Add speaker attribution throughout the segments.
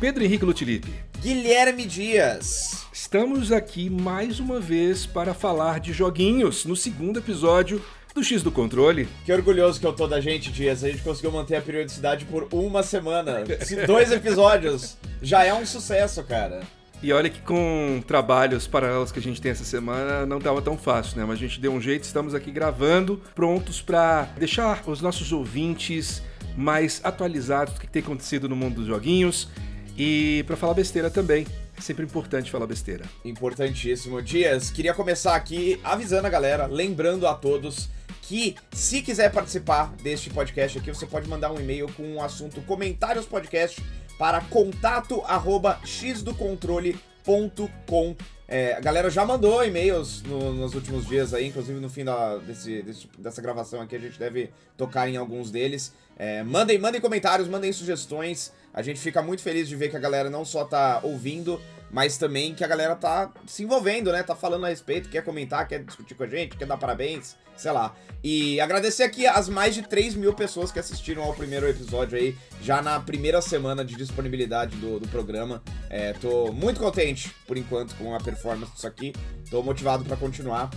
Speaker 1: Pedro Henrique Lutilipe.
Speaker 2: Guilherme Dias.
Speaker 1: Estamos aqui mais uma vez para falar de joguinhos no segundo episódio do X do Controle.
Speaker 2: Que orgulhoso que eu tô da gente, Dias. A gente conseguiu manter a periodicidade por uma semana. Dois episódios. Já é um sucesso, cara.
Speaker 1: E olha que com trabalhos paralelos que a gente tem essa semana não estava tão fácil, né? Mas a gente deu um jeito, estamos aqui gravando, prontos para deixar os nossos ouvintes mais atualizados do que tem acontecido no mundo dos joguinhos e para falar besteira também. É sempre importante falar besteira.
Speaker 2: Importantíssimo. Dias, queria começar aqui avisando a galera, lembrando a todos que se quiser participar deste podcast aqui, você pode mandar um e-mail com o assunto comentários podcast para contato arroba xdocontrole.com. É, a galera já mandou e-mails no, nos últimos dias aí, inclusive no fim da, desse, desse, dessa gravação aqui a gente deve tocar em alguns deles. É, mandem, mandem comentários, mandem sugestões. A gente fica muito feliz de ver que a galera não só tá ouvindo, mas também que a galera tá se envolvendo, né? Tá falando a respeito, quer comentar, quer discutir com a gente, quer dar parabéns, sei lá. E agradecer aqui as mais de 3 mil pessoas que assistiram ao primeiro episódio aí, já na primeira semana de disponibilidade do, do programa. É, tô muito contente, por enquanto, com a performance disso aqui. Tô motivado para continuar.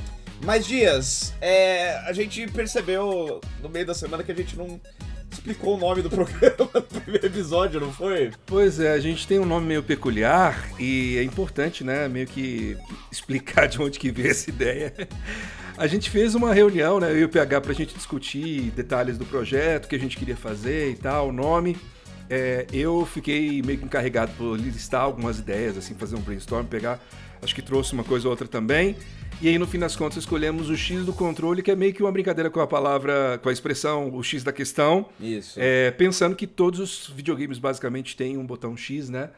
Speaker 2: Mas, Dias, é, a gente percebeu no meio da semana que a gente não explicou o nome do programa no primeiro episódio, não foi?
Speaker 1: Pois é, a gente tem um nome meio peculiar e é importante, né, meio que explicar de onde que veio essa ideia. A gente fez uma reunião, né, eu e o PH, pra gente discutir detalhes do projeto, o que a gente queria fazer e tal, o nome. É, eu fiquei meio que encarregado por listar algumas ideias, assim, fazer um brainstorm, pegar, acho que trouxe uma coisa ou outra também. E aí, no fim das contas, escolhemos o X do controle, que é meio que uma brincadeira com a palavra, com a expressão o X da questão.
Speaker 2: Isso.
Speaker 1: É, pensando que todos os videogames basicamente têm um botão X, né?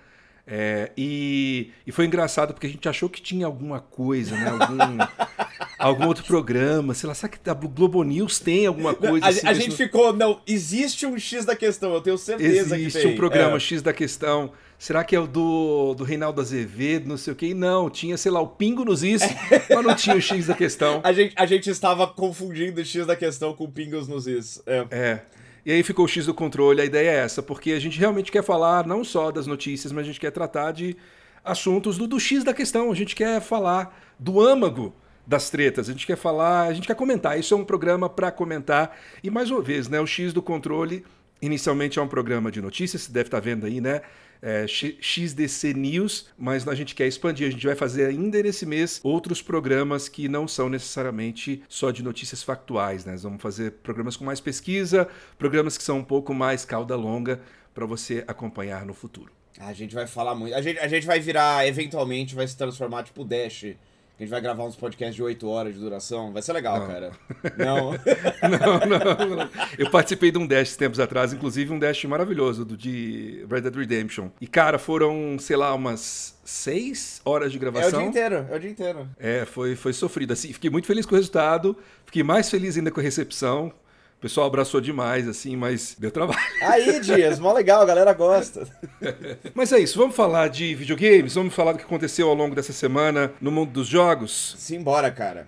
Speaker 1: É, e, e, foi engraçado porque a gente achou que tinha alguma coisa, né? Algum, algum outro programa, sei lá, será que a Globo News tem alguma coisa?
Speaker 2: A,
Speaker 1: assim,
Speaker 2: a gente ficou, não, existe um X da questão, eu tenho certeza
Speaker 1: existe
Speaker 2: que tem.
Speaker 1: um programa é. X da questão. Será que é o do, do Reinaldo Azevedo, não sei o quê? Não, tinha, sei lá, o Pingo nos Is, mas não tinha o X da questão.
Speaker 2: A gente, a gente estava confundindo o X da questão com o Pingos nos Is. É.
Speaker 1: é. E aí ficou o X do controle, a ideia é essa, porque a gente realmente quer falar não só das notícias, mas a gente quer tratar de assuntos do, do X da questão. A gente quer falar do âmago das tretas, a gente quer falar, a gente quer comentar. Isso é um programa para comentar. E mais uma vez, né, o X do controle inicialmente é um programa de notícias, você deve estar vendo aí, né? é, XDC News, mas a gente quer expandir. A gente vai fazer ainda nesse mês outros programas que não são necessariamente só de notícias factuais. Né? Vamos fazer programas com mais pesquisa, programas que são um pouco mais cauda longa para você acompanhar no futuro.
Speaker 2: A gente vai falar muito. A gente, a gente vai virar, eventualmente, vai se transformar tipo Dash a gente vai gravar uns podcasts de 8 horas de duração. Vai ser legal,
Speaker 1: não.
Speaker 2: cara. Não?
Speaker 1: não, não, não. Eu participei de um Dash tempos atrás, inclusive um Dash maravilhoso, do de Red Dead Redemption. E, cara, foram, sei lá, umas 6 horas de gravação.
Speaker 2: É o dia inteiro, é o dia inteiro.
Speaker 1: É, foi, foi sofrido. Assim, fiquei muito feliz com o resultado, fiquei mais feliz ainda com a recepção pessoal abraçou demais, assim, mas deu trabalho.
Speaker 2: Aí, Dias, mó legal, a galera gosta.
Speaker 1: mas é isso, vamos falar de videogames, vamos falar do que aconteceu ao longo dessa semana no mundo dos jogos?
Speaker 2: Simbora, cara.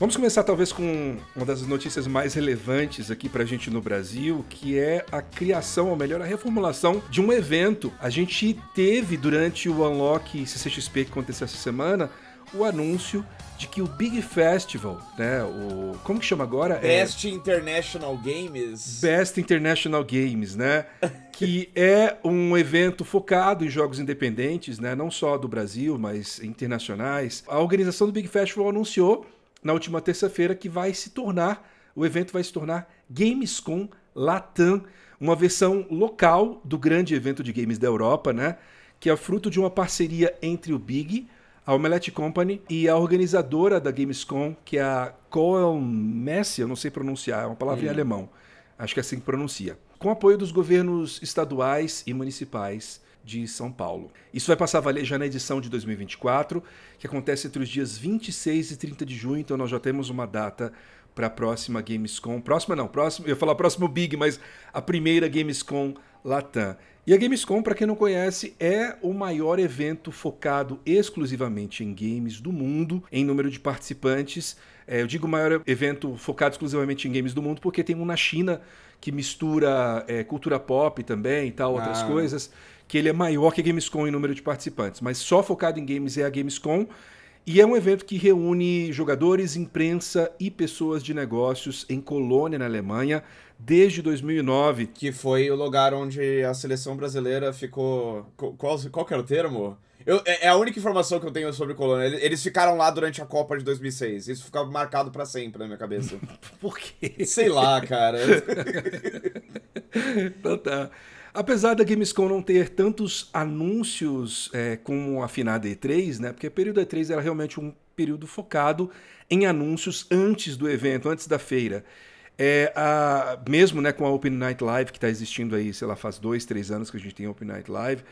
Speaker 1: Vamos começar talvez com uma das notícias mais relevantes aqui pra gente no Brasil, que é a criação, ou melhor, a reformulação de um evento. A gente teve durante o Unlock CCXP que aconteceu essa semana, o anúncio de que o Big Festival, né, o como que chama agora?
Speaker 2: Best é... International Games.
Speaker 1: Best International Games, né, que é um evento focado em jogos independentes, né, não só do Brasil, mas internacionais. A organização do Big Festival anunciou na última terça-feira que vai se tornar, o evento vai se tornar Gamescom Latam, uma versão local do grande evento de games da Europa, né, que é fruto de uma parceria entre o Big a Omelette Company e a organizadora da Gamescom, que é a Coel Messi, eu não sei pronunciar, é uma palavra em hum. alemão. Acho que é assim que pronuncia. Com apoio dos governos estaduais e municipais de São Paulo. Isso vai passar a valer já na edição de 2024, que acontece entre os dias 26 e 30 de junho, então nós já temos uma data para a próxima Gamescom. Próxima não, próximo, eu ia falar próximo Big, mas a primeira Gamescom Latam. E a Gamescom, para quem não conhece, é o maior evento focado exclusivamente em games do mundo, em número de participantes. É, eu digo maior evento focado exclusivamente em games do mundo porque tem um na China que mistura é, cultura pop também e tal, outras ah. coisas, que ele é maior que a Gamescom em número de participantes. Mas só focado em games é a Gamescom. E é um evento que reúne jogadores, imprensa e pessoas de negócios em Colônia, na Alemanha, desde 2009.
Speaker 2: Que foi o lugar onde a seleção brasileira ficou. Qual, qual que era o termo? Eu, é, é a única informação que eu tenho sobre Colônia. Eles ficaram lá durante a Copa de 2006. Isso ficava marcado para sempre na minha cabeça.
Speaker 1: Por quê?
Speaker 2: Sei lá, cara.
Speaker 1: então tá. Apesar da Gamescom não ter tantos anúncios é, como a finada E3, né? Porque o período E3 era realmente um período focado em anúncios antes do evento, antes da feira. É, a, mesmo né, com a Open Night Live, que está existindo aí, sei lá, faz dois, três anos que a gente tem Open Night Live,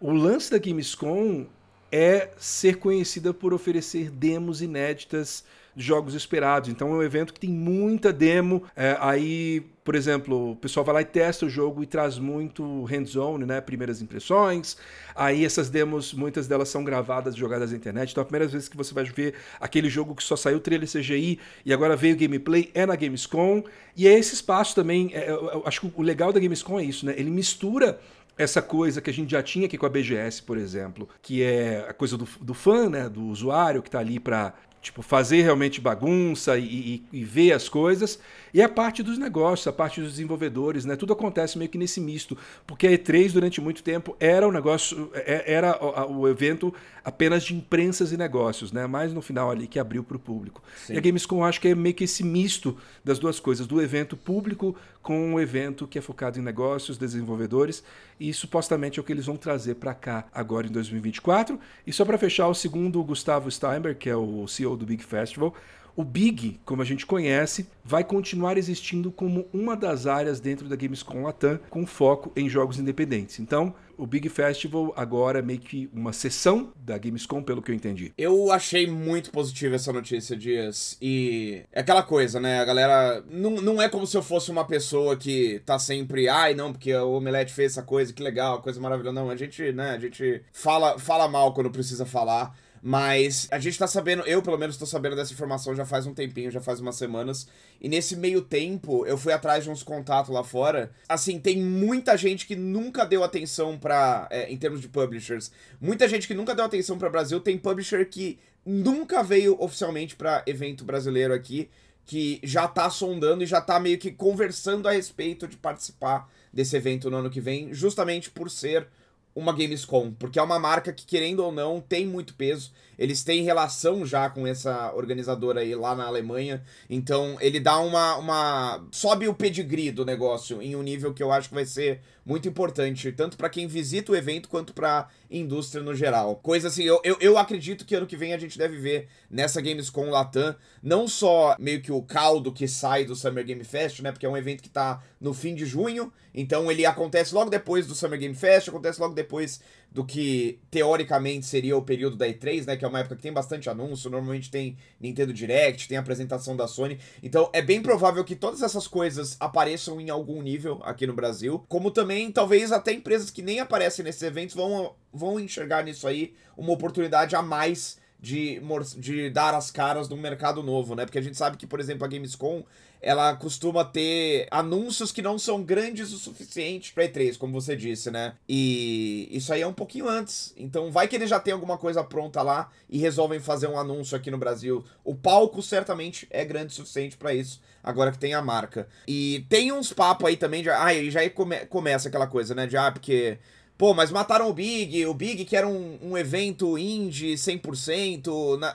Speaker 1: o lance da Gamescom é ser conhecida por oferecer demos inéditas jogos esperados. Então é um evento que tem muita demo. É, aí, por exemplo, o pessoal vai lá e testa o jogo e traz muito hands-on, né? Primeiras impressões. Aí essas demos, muitas delas são gravadas, jogadas na internet. Então a primeira vez que você vai ver aquele jogo que só saiu trailer CGI e agora veio gameplay é na Gamescom. E é esse espaço também. É, eu acho que o legal da Gamescom é isso, né? Ele mistura essa coisa que a gente já tinha aqui com a BGS, por exemplo, que é a coisa do, do fã, né, do usuário que está ali para tipo, fazer realmente bagunça e, e, e, ver as coisas, e a parte dos negócios, a parte dos desenvolvedores, né? Tudo acontece meio que nesse misto, porque a E3 durante muito tempo era o negócio, é, era o, evento apenas de imprensas e negócios, né? Mas no final ali que abriu para o público. Sim. E a Gamescom acho que é meio que esse misto das duas coisas, do evento público com o evento que é focado em negócios, desenvolvedores, e supostamente é o que eles vão trazer para cá agora em 2024. E só para fechar, o segundo, o Gustavo Steinberg, que é o CEO do Big Festival, o Big, como a gente conhece, vai continuar existindo como uma das áreas dentro da Gamescom Latam, com foco em jogos independentes. Então, o Big Festival agora é meio que uma sessão da Gamescom, pelo que eu entendi.
Speaker 2: Eu achei muito positiva essa notícia, Dias. E é aquela coisa, né? A galera. Não, não é como se eu fosse uma pessoa que tá sempre. Ai, não, porque o Omelete fez essa coisa, que legal, coisa maravilhosa. Não, a gente, né? A gente fala, fala mal quando precisa falar. Mas a gente tá sabendo, eu pelo menos tô sabendo dessa informação já faz um tempinho, já faz umas semanas. E nesse meio tempo, eu fui atrás de uns contatos lá fora. Assim, tem muita gente que nunca deu atenção para é, em termos de publishers. Muita gente que nunca deu atenção para Brasil. Tem publisher que nunca veio oficialmente para evento brasileiro aqui. Que já tá sondando e já tá meio que conversando a respeito de participar desse evento no ano que vem, justamente por ser uma Gamescom, porque é uma marca que, querendo ou não, tem muito peso. Eles têm relação já com essa organizadora aí lá na Alemanha. Então ele dá uma. uma sobe o pedigree do negócio em um nível que eu acho que vai ser muito importante, tanto para quem visita o evento quanto para indústria no geral. Coisa assim, eu, eu, eu, acredito que ano que vem a gente deve ver nessa Gamescom Latam, não só meio que o caldo que sai do Summer Game Fest, né? Porque é um evento que tá no fim de junho, então ele acontece logo depois do Summer Game Fest, acontece logo depois do que teoricamente seria o período da E3, né? Que é uma época que tem bastante anúncio, normalmente tem Nintendo Direct, tem apresentação da Sony. Então é bem provável que todas essas coisas apareçam em algum nível aqui no Brasil. Como também, talvez até empresas que nem aparecem nesses eventos vão, vão enxergar nisso aí uma oportunidade a mais de, de dar as caras num mercado novo, né? Porque a gente sabe que, por exemplo, a Gamescom ela costuma ter anúncios que não são grandes o suficiente pra E3, como você disse, né? E isso aí é um pouquinho antes. Então vai que eles já tem alguma coisa pronta lá e resolvem fazer um anúncio aqui no Brasil. O palco certamente é grande o suficiente para isso, agora que tem a marca. E tem uns papos aí também de. Ah, e já come, começa aquela coisa, né? De ah, porque. Pô, mas mataram o Big, o Big que era um, um evento indie 100%. Na...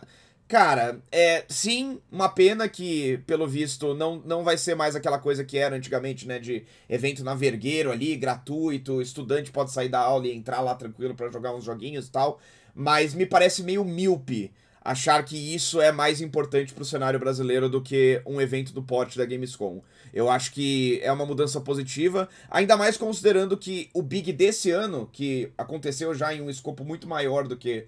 Speaker 2: Cara, é sim, uma pena que, pelo visto, não, não vai ser mais aquela coisa que era antigamente, né? De evento na vergueiro ali, gratuito, estudante pode sair da aula e entrar lá tranquilo para jogar uns joguinhos e tal. Mas me parece meio míope achar que isso é mais importante pro cenário brasileiro do que um evento do porte da Gamescom. Eu acho que é uma mudança positiva, ainda mais considerando que o Big desse ano, que aconteceu já em um escopo muito maior do que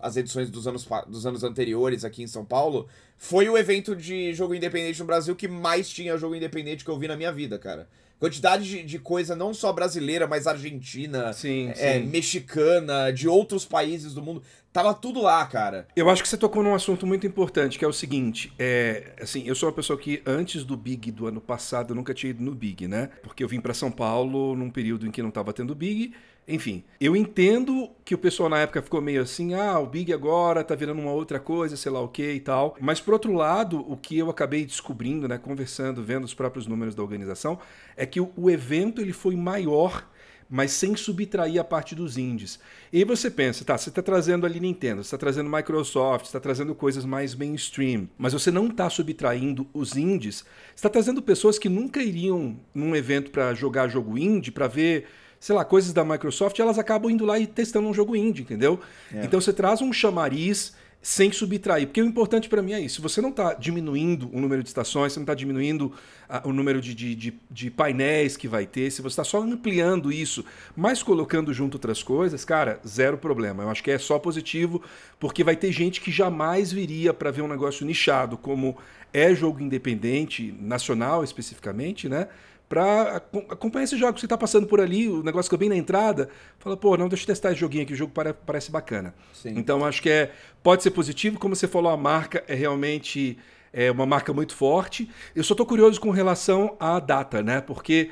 Speaker 2: as edições dos anos, dos anos anteriores aqui em São Paulo, foi o evento de jogo independente no Brasil que mais tinha jogo independente que eu vi na minha vida, cara. Quantidade de, de coisa não só brasileira, mas argentina,
Speaker 1: sim,
Speaker 2: é,
Speaker 1: sim.
Speaker 2: mexicana, de outros países do mundo. Tava tudo lá, cara.
Speaker 1: Eu acho que você tocou num assunto muito importante, que é o seguinte: é, assim, eu sou uma pessoa que antes do Big do ano passado eu nunca tinha ido no Big, né? Porque eu vim para São Paulo num período em que não tava tendo Big. Enfim, eu entendo que o pessoal na época ficou meio assim, ah, o Big agora tá virando uma outra coisa, sei lá o que e tal. Mas por outro lado, o que eu acabei descobrindo, né, conversando, vendo os próprios números da organização, é que o, evento ele foi maior mas sem subtrair a parte dos indies. E aí você pensa, tá, você está trazendo ali Nintendo, você está trazendo Microsoft, está trazendo coisas mais mainstream, mas você não está subtraindo os indies, está trazendo pessoas que nunca iriam num evento para jogar jogo indie, para ver sei lá, coisas da Microsoft, elas acabam indo lá e testando um jogo indie, entendeu? É. Então você traz um chamariz sem subtrair. Porque o importante para mim é isso. Se você não está diminuindo o número de estações, você não está diminuindo a, o número de, de, de, de, painéis que vai ter, se você está só ampliando isso, mas colocando junto outras coisas, cara, zero problema. Eu acho que é só positivo, porque vai ter gente que jamais viria para ver um negócio nichado, como é jogo independente, nacional especificamente, né? Para acompanhar esse jogo. Você está passando por ali, o negócio que eu bem na entrada, fala, pô, não, deixa eu testar esse joguinho aqui, o jogo parece bacana. Sim. Então acho que é, pode ser positivo, como você falou, a marca é realmente é uma marca muito forte. Eu só estou curioso com relação à data, né? Porque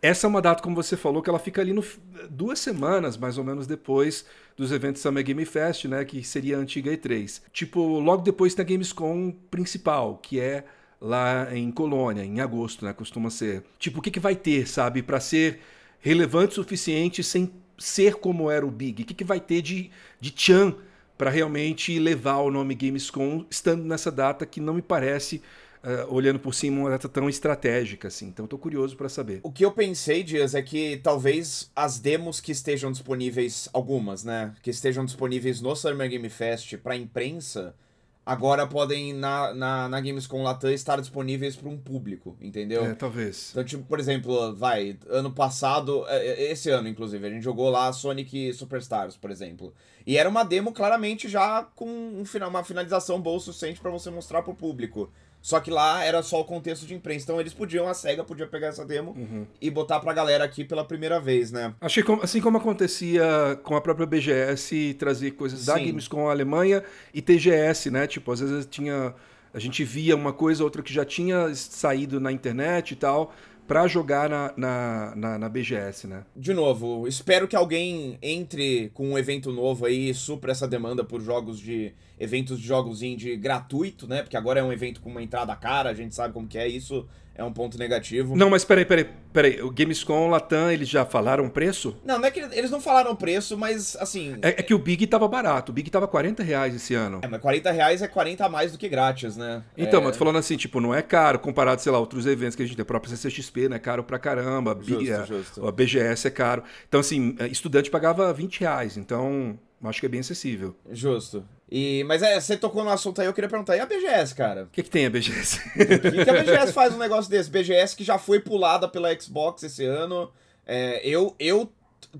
Speaker 1: essa é uma data, como você falou, que ela fica ali no, duas semanas, mais ou menos, depois dos eventos Summer Game Fest, né? Que seria a antiga E3. Tipo, logo depois tem a Gamescom principal, que é lá em Colônia, em agosto, né? Costuma ser. Tipo, o que, que vai ter, sabe? para ser relevante o suficiente sem ser como era o Big? O que, que vai ter de, de Chan para realmente levar o nome Gamescom, estando nessa data que não me parece. Uh, olhando por cima, uma data tão estratégica assim. Então, estou curioso para saber.
Speaker 2: O que eu pensei, Dias, é que talvez as demos que estejam disponíveis, algumas, né? Que estejam disponíveis no Summer Game Fest para imprensa, agora podem na, na, na Gamescom Latam estar disponíveis para um público, entendeu?
Speaker 1: É, talvez.
Speaker 2: Então, tipo, por exemplo, vai, ano passado, é, é, esse ano, inclusive, a gente jogou lá Sonic Superstars, por exemplo. E era uma demo claramente já com um final, uma finalização boa o suficiente para você mostrar pro público. Só que lá era só o contexto de imprensa. Então eles podiam, a SEGA podia pegar essa demo uhum. e botar pra galera aqui pela primeira vez, né?
Speaker 1: Achei como, assim como acontecia com a própria BGS trazer coisas Sim. da Gamescom Alemanha e TGS, né? Tipo, às vezes tinha. A gente via uma coisa ou outra que já tinha saído na internet e tal para jogar na, na, na, na, BGS, né?
Speaker 2: De novo, espero que alguém entre com um evento novo aí e supra essa demanda por jogos de. eventos de jogos indie gratuito, né? Porque agora é um evento com uma entrada cara, a gente sabe como que é isso é um ponto negativo.
Speaker 1: Não, mas peraí, peraí, peraí. O Gamescom, Latam, eles já falaram preço?
Speaker 2: Não, não é que eles não falaram preço, mas assim.
Speaker 1: É, é que o Big tava barato. O Big tava 40 reais esse ano.
Speaker 2: É, mas 40 reais é 40 a mais do que grátis, né?
Speaker 1: Então,
Speaker 2: é...
Speaker 1: mas tô falando assim, tipo, não é caro comparado, sei lá, outros eventos que a gente tem. A própria CCXP, né? Caro pra caramba. Justo, Big, é, justo. A BGS é caro. Então, assim, é, estudante pagava 20 reais. Então, acho que é bem acessível.
Speaker 2: Justo. E, mas é, você tocou no assunto aí, eu queria perguntar, e a BGS, cara? O
Speaker 1: que, que tem a BGS?
Speaker 2: O que, que, a BGS faz um negócio desse? BGS que já foi pulada pela Xbox esse ano. É, eu, eu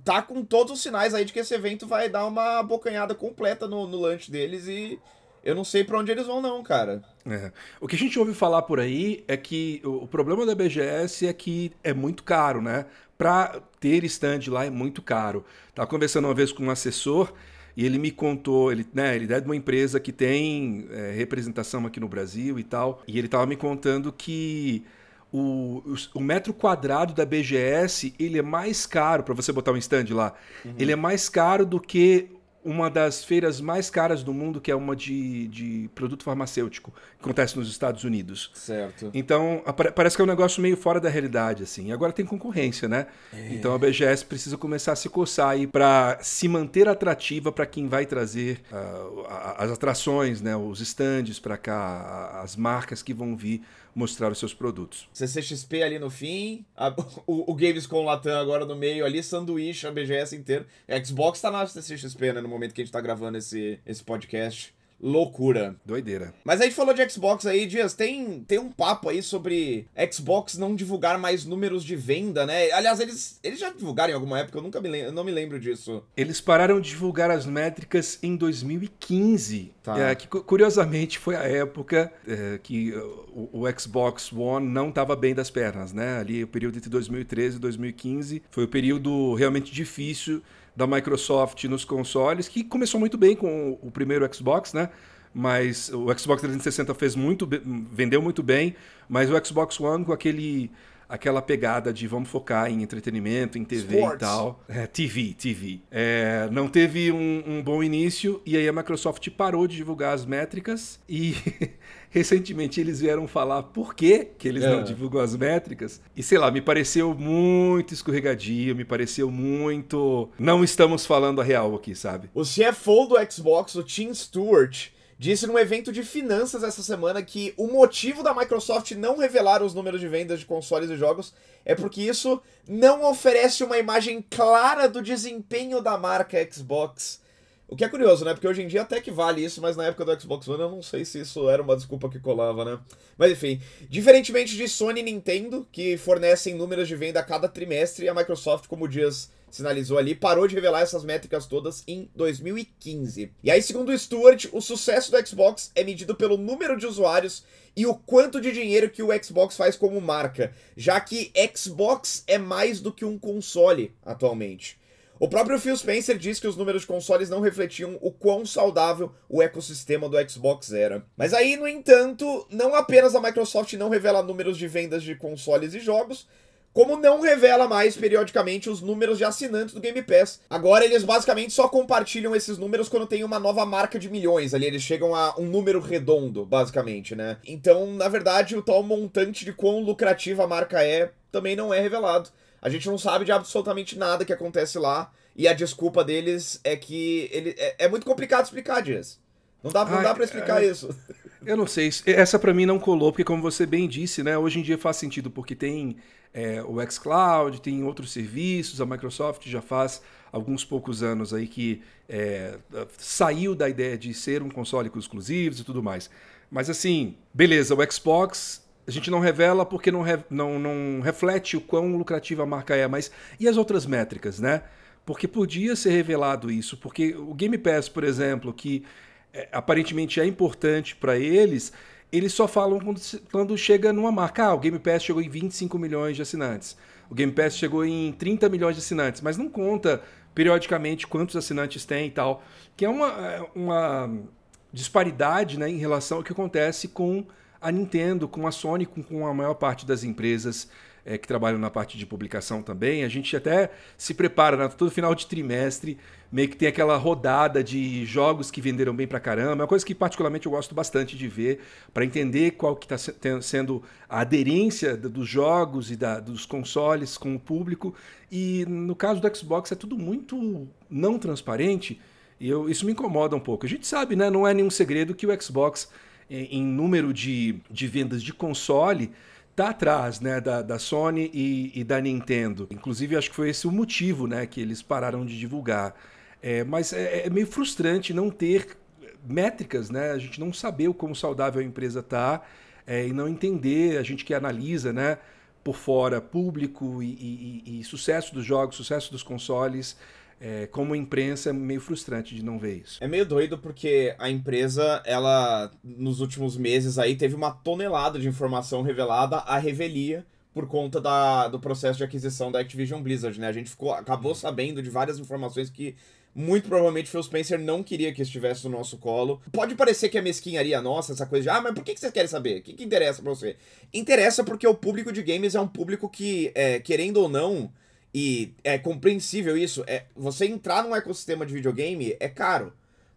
Speaker 2: tá com todos os sinais aí de que esse evento vai dar uma bocanhada completa no, no lanche deles e eu não sei para onde eles vão não, cara.
Speaker 1: É. O que a gente ouve falar por aí é que o, o problema da BGS é que é muito caro, né? Para ter stand lá é muito caro. Tava conversando uma vez com um assessor e ele me contou, ele, né, ele é de uma empresa que tem é, representação aqui no Brasil e tal, e ele estava me contando que o, o, o, metro quadrado da BGS ele é mais caro para você botar um stand lá. Uhum. Ele é mais caro do que uma das feiras mais caras do mundo, que é uma de, de produto farmacêutico, que acontece nos Estados Unidos.
Speaker 2: Certo.
Speaker 1: Então, parece que é um negócio meio fora da realidade, assim. E agora tem concorrência, né? É. Então a BGS precisa começar a se coçar aí para se manter atrativa para quem vai trazer uh, as atrações, né? Os stands para cá, as marcas que vão vir mostrar os seus produtos.
Speaker 2: CCXP ali no fim, a, o, o Gamescom Latam agora no meio ali, sanduíche, a BGS inteiro. A Xbox tá na CCXP, né, no momento que a gente tá gravando esse, esse podcast. Loucura.
Speaker 1: Doideira.
Speaker 2: Mas a gente falou de Xbox aí, Dias, tem, tem um papo aí sobre Xbox não divulgar mais números de venda, né? Aliás, eles, eles já divulgaram em alguma época, eu nunca me lembro, não me lembro disso.
Speaker 1: Eles pararam de divulgar as métricas em 2015. Tá. É, que curiosamente foi a época é, que o, o, Xbox One não estava bem das pernas, né? Ali o período entre 2013 e 2015 foi o período realmente difícil da Microsoft nos consoles, que começou muito bem com o primeiro Xbox, né? Mas o Xbox 360 fez muito, vendeu muito bem, mas o Xbox One com aquele aquela pegada de vamos focar em entretenimento, em TV Sports. e tal. É, TV, TV. É, não teve um, um, bom início e aí a Microsoft parou de divulgar as métricas e recentemente eles vieram falar por que, que eles é. não divulgam as métricas. E sei lá, me pareceu muito escorregadio, me pareceu muito. Não estamos falando a real aqui, sabe?
Speaker 2: O CFO do Xbox, o Tim Stewart disse num evento de finanças essa semana que o motivo da Microsoft não revelar os números de vendas de consoles e jogos é porque isso não oferece uma imagem clara do desempenho da marca Xbox. O que é curioso, né? Porque hoje em dia até que vale isso, mas na época do Xbox One eu não sei se isso era uma desculpa que colava, né? Mas enfim, diferentemente de Sony e Nintendo, que fornecem números de venda a cada trimestre, a Microsoft, como Dias sinalizou ali, parou de revelar essas métricas todas em 2015. E aí, segundo o Stuart, o sucesso do Xbox é medido pelo número de usuários e o quanto de dinheiro que o Xbox faz como marca, já que Xbox é mais do que um console atualmente. O próprio Phil Spencer diz que os números de consoles não refletiam o quão saudável o ecossistema do Xbox era. Mas aí, no entanto, não apenas a Microsoft não revela números de vendas de consoles e jogos, como não revela mais periodicamente os números de assinantes do Game Pass. Agora eles basicamente só compartilham esses números quando tem uma nova marca de milhões ali, eles chegam a um número redondo, basicamente, né? Então, na verdade, o tal montante de quão lucrativa a marca é também não é revelado. A gente não sabe de absolutamente nada que acontece lá. E a desculpa deles é que ele, é, é muito complicado explicar, Dias. Não dá, não Ai, dá pra explicar é... isso.
Speaker 1: Eu não sei. Essa para mim não colou, porque como você bem disse, né? Hoje em dia faz sentido, porque tem é, o xCloud, tem outros serviços, a Microsoft já faz alguns poucos anos aí que é, saiu da ideia de ser um console com exclusivos e tudo mais. Mas assim, beleza, o Xbox a gente não revela porque não, re, não, não reflete o quão lucrativa a marca é, mas e as outras métricas, né? Porque podia ser revelado isso, porque o Game Pass, por exemplo, que é, aparentemente é importante para eles, eles só falam quando, quando, chega numa marca. Ah, o Game Pass chegou em 25 milhões de assinantes. O Game Pass chegou em 30 milhões de assinantes, mas não conta periodicamente quantos assinantes tem e tal. Que é uma, é, uma disparidade né, em relação ao que acontece com a Nintendo, com a Sony, com, com a maior parte das empresas é, que trabalham na parte de publicação também. A gente até se prepara, né? todo final de trimestre, meio que tem aquela rodada de jogos que venderam bem pra caramba. É uma coisa que particularmente eu gosto bastante de ver, para entender qual que está sendo a aderência dos jogos e da, dos consoles com o público. E no caso do Xbox é tudo muito não transparente. E eu, isso me incomoda um pouco. A gente sabe, né? Não é nenhum segredo que o Xbox, em número de, de vendas de console, tá atrás né, da, da Sony e, e, da Nintendo. Inclusive, acho que foi esse o motivo né, que eles pararam de divulgar. É, mas é, é, meio frustrante não ter métricas, né? A gente não saber o como saudável a empresa tá é, e não entender, a gente que analisa, né? Por fora, público e, e, e sucesso dos jogos, sucesso dos consoles, é, como imprensa é meio frustrante de não ver isso.
Speaker 2: É meio doido porque a empresa, ela, nos últimos meses aí, teve uma tonelada de informação revelada à revelia por conta da, do processo de aquisição da Activision Blizzard, né? A gente ficou, acabou sabendo de várias informações que muito provavelmente Phil Spencer não queria que estivesse no nosso colo. Pode parecer que é mesquinharia nossa, essa coisa de, ah, mas por que, que você quer saber? O que, que interessa pra você? Interessa porque o público de games é um público que, é, querendo ou não, e é compreensível isso. É, você entrar num ecossistema de videogame é caro.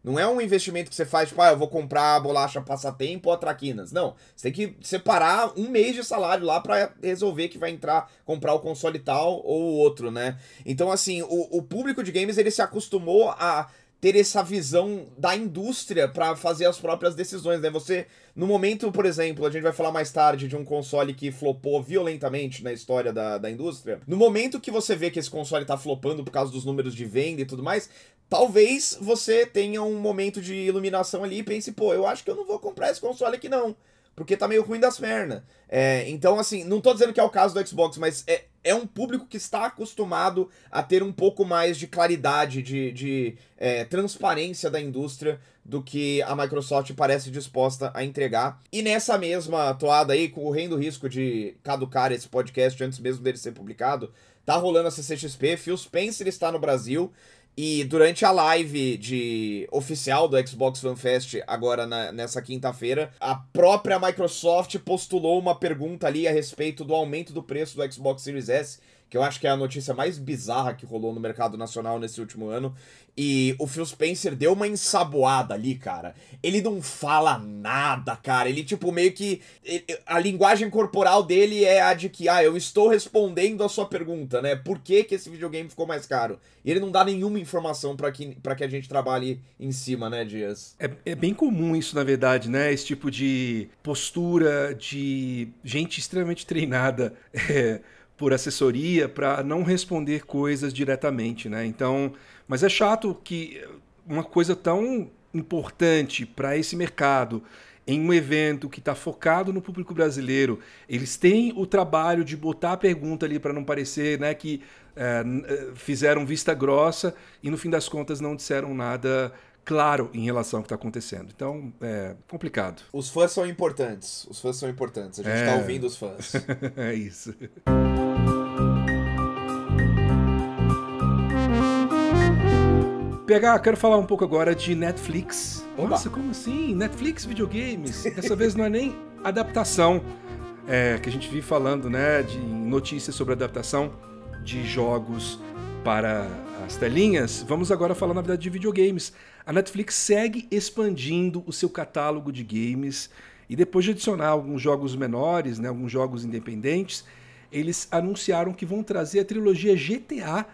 Speaker 2: Não é um investimento que você faz, tipo, ah, eu vou comprar a bolacha passatempo ou a traquinas. Não. Você tem que separar um mês de salário lá para resolver que vai entrar, comprar o console tal ou o outro, né? Então, assim, o, o público de games ele se acostumou a ter essa visão da indústria para fazer as próprias decisões, né? Você, no momento, por exemplo, a gente vai falar mais tarde de um console que flopou violentamente na história da, da indústria. No momento que você vê que esse console tá flopando por causa dos números de venda e tudo mais, talvez você tenha um momento de iluminação ali e pense, pô, eu acho que eu não vou comprar esse console aqui não porque tá meio ruim das pernas. É, então, assim, não tô dizendo que é o caso do Xbox, mas é, é um público que está acostumado a ter um pouco mais de claridade, de, de é, transparência da indústria do que a Microsoft parece disposta a entregar. E nessa mesma toada aí, correndo o risco de caducar esse podcast antes mesmo dele ser publicado, tá rolando a CCXP, Phil Spencer está no Brasil e durante a live de oficial do Xbox Fan Fest, agora na, nessa quinta-feira, a própria Microsoft postulou uma pergunta ali a respeito do aumento do preço do Xbox Series S que eu acho que é a notícia mais bizarra que rolou no mercado nacional nesse último ano. E o Phil Spencer deu uma ensaboada ali, cara. Ele não fala nada, cara. Ele, tipo, meio que. A linguagem corporal dele é a de que, ah, eu estou respondendo a sua pergunta, né? Por que, que esse videogame ficou mais caro? E ele não dá nenhuma informação para que, pra que a gente trabalhe em cima, né, Dias?
Speaker 1: É, é bem comum isso, na verdade, né? Esse tipo de postura de gente extremamente treinada. É por assessoria para não responder coisas diretamente, né? Então, mas é chato que uma coisa tão importante para esse mercado em um evento que está focado no público brasileiro, eles têm o trabalho de botar a pergunta ali para não parecer né, que é, fizeram vista grossa e no fim das contas não disseram nada claro em relação ao que está acontecendo. Então, é complicado.
Speaker 2: Os fãs são importantes. Os fãs são importantes. A gente está é... ouvindo os fãs.
Speaker 1: é isso. Pegar, quero falar um pouco agora de Netflix. Oba. Nossa, como assim? Netflix videogames? Dessa vez não é nem adaptação. É, que a gente vive falando, né, de notícias sobre adaptação de jogos para as telinhas. Vamos agora falar, na verdade, de videogames. A Netflix segue expandindo o seu catálogo de games e depois de adicionar alguns jogos menores, né, alguns jogos independentes, eles anunciaram que vão trazer a trilogia GTA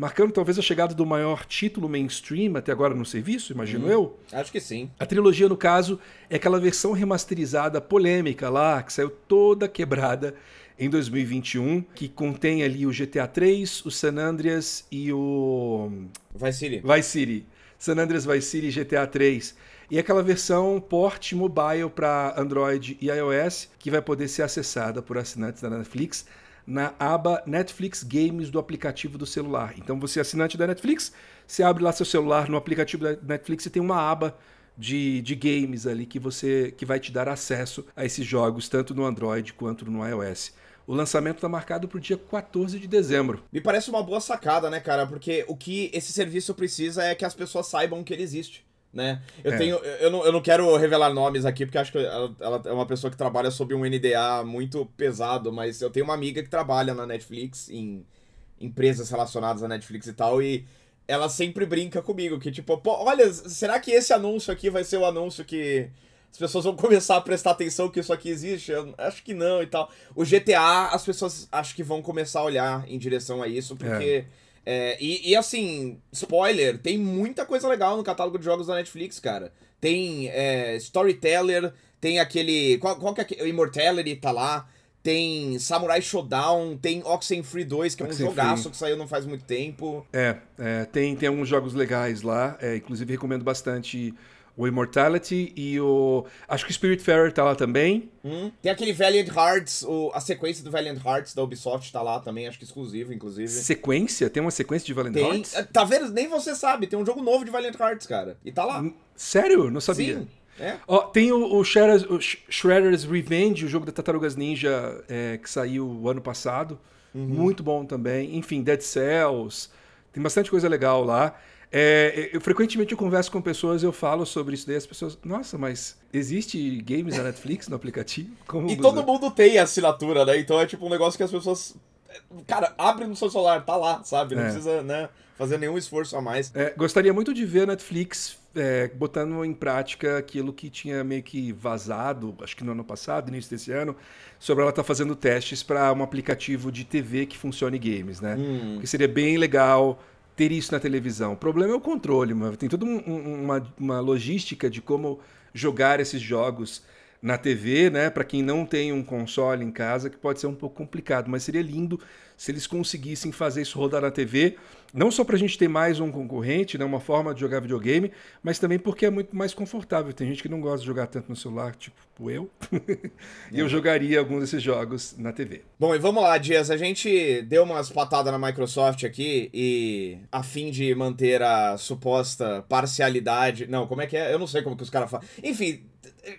Speaker 1: marcando talvez a chegada do maior título mainstream até agora no serviço, imagino hum, eu.
Speaker 2: Acho que sim.
Speaker 1: A trilogia, no caso, é aquela versão remasterizada polêmica lá, que saiu toda quebrada em 2021, que contém ali o GTA 3, o San Andreas e o.
Speaker 2: Vice City.
Speaker 1: Vice City. San Andreas Vice City e GTA 3. E aquela versão port mobile para Android e iOS, que vai poder ser acessada por assinantes da Netflix na aba Netflix Games do aplicativo do celular. Então você é assinante da Netflix, você abre lá seu celular no aplicativo da Netflix e tem uma aba de, de games ali que você que vai te dar acesso a esses jogos, tanto no Android quanto no iOS. O lançamento está marcado para o dia 14 de dezembro.
Speaker 2: Me parece uma boa sacada, né, cara? Porque o que esse serviço precisa é que as pessoas saibam que ele existe né? Eu é. tenho. Eu não, eu não quero revelar nomes aqui, porque acho que ela, ela, é uma pessoa que trabalha sob um NDA muito pesado, mas eu tenho uma amiga que trabalha na Netflix, em empresas relacionadas à Netflix e tal, e ela sempre brinca comigo, que tipo, olha, será que esse anúncio aqui vai ser o anúncio que as pessoas vão começar a prestar atenção que isso aqui existe? Eu acho que não e tal. O GTA, as pessoas acho que vão começar a olhar em direção a isso, porque. É é, e, e, assim, spoiler, tem muita coisa legal no catálogo de jogos da Netflix, cara. Tem é, Storyteller, tem aquele. Qual, qual que é? Immortality tá lá. Tem Samurai Showdown, tem Oxenfree 2, que é um jogaço que saiu não faz muito tempo.
Speaker 1: É, é tem, tem alguns jogos legais lá. É, inclusive recomendo bastante o Immortality e o. Acho que o Spiritfarer tá lá também.
Speaker 2: Hum. Tem aquele Valiant Hearts, o... a sequência do Valiant Hearts da Ubisoft tá lá também, acho que exclusivo, inclusive.
Speaker 1: Sequência? Tem uma sequência de Valiant
Speaker 2: tem...
Speaker 1: Hearts?
Speaker 2: Tá vendo? Nem você sabe, tem um jogo novo de Valiant Hearts, cara. E tá lá. Hum,
Speaker 1: sério? Não sabia. Sim. É. Ó, tem o, o, Shredder's, o, Shredder's, Revenge, o jogo da Tartarugas Ninja é, que saiu o ano passado. Uhum. Muito bom também. Enfim, Dead Cells. Tem bastante coisa legal lá. É, eu frequentemente eu converso com pessoas, eu falo sobre isso daí, as pessoas, nossa, mas existe games da Netflix no aplicativo?
Speaker 2: Como e todo mundo tem assinatura, né? Então é tipo um negócio que as pessoas. Cara, abre no seu celular, tá lá, sabe? Não é. precisa, né, fazer nenhum esforço a mais.
Speaker 1: É, gostaria muito de ver a Netflix é, botando em prática aquilo que tinha meio que vazado, acho que no ano passado, início desse ano, sobre ela estar tá fazendo testes para um aplicativo de TV que funcione games, né? Hum. Que seria bem legal ter isso na televisão. O problema é o controle, mano. Tem toda um, uma, uma logística de como jogar esses jogos na TV, né? Para quem não tem um console em casa, que pode ser um pouco complicado, mas seria lindo se eles conseguissem fazer isso rodar na TV, não só para a gente ter mais um concorrente, né, uma forma de jogar videogame, mas também porque é muito mais confortável. Tem gente que não gosta de jogar tanto no celular, tipo eu, e eu jogaria alguns desses jogos na TV.
Speaker 2: Bom, e vamos lá, Dias, a gente deu umas patadas na Microsoft aqui e a fim de manter a suposta parcialidade, não, como é que é? Eu não sei como que os caras falam. Enfim,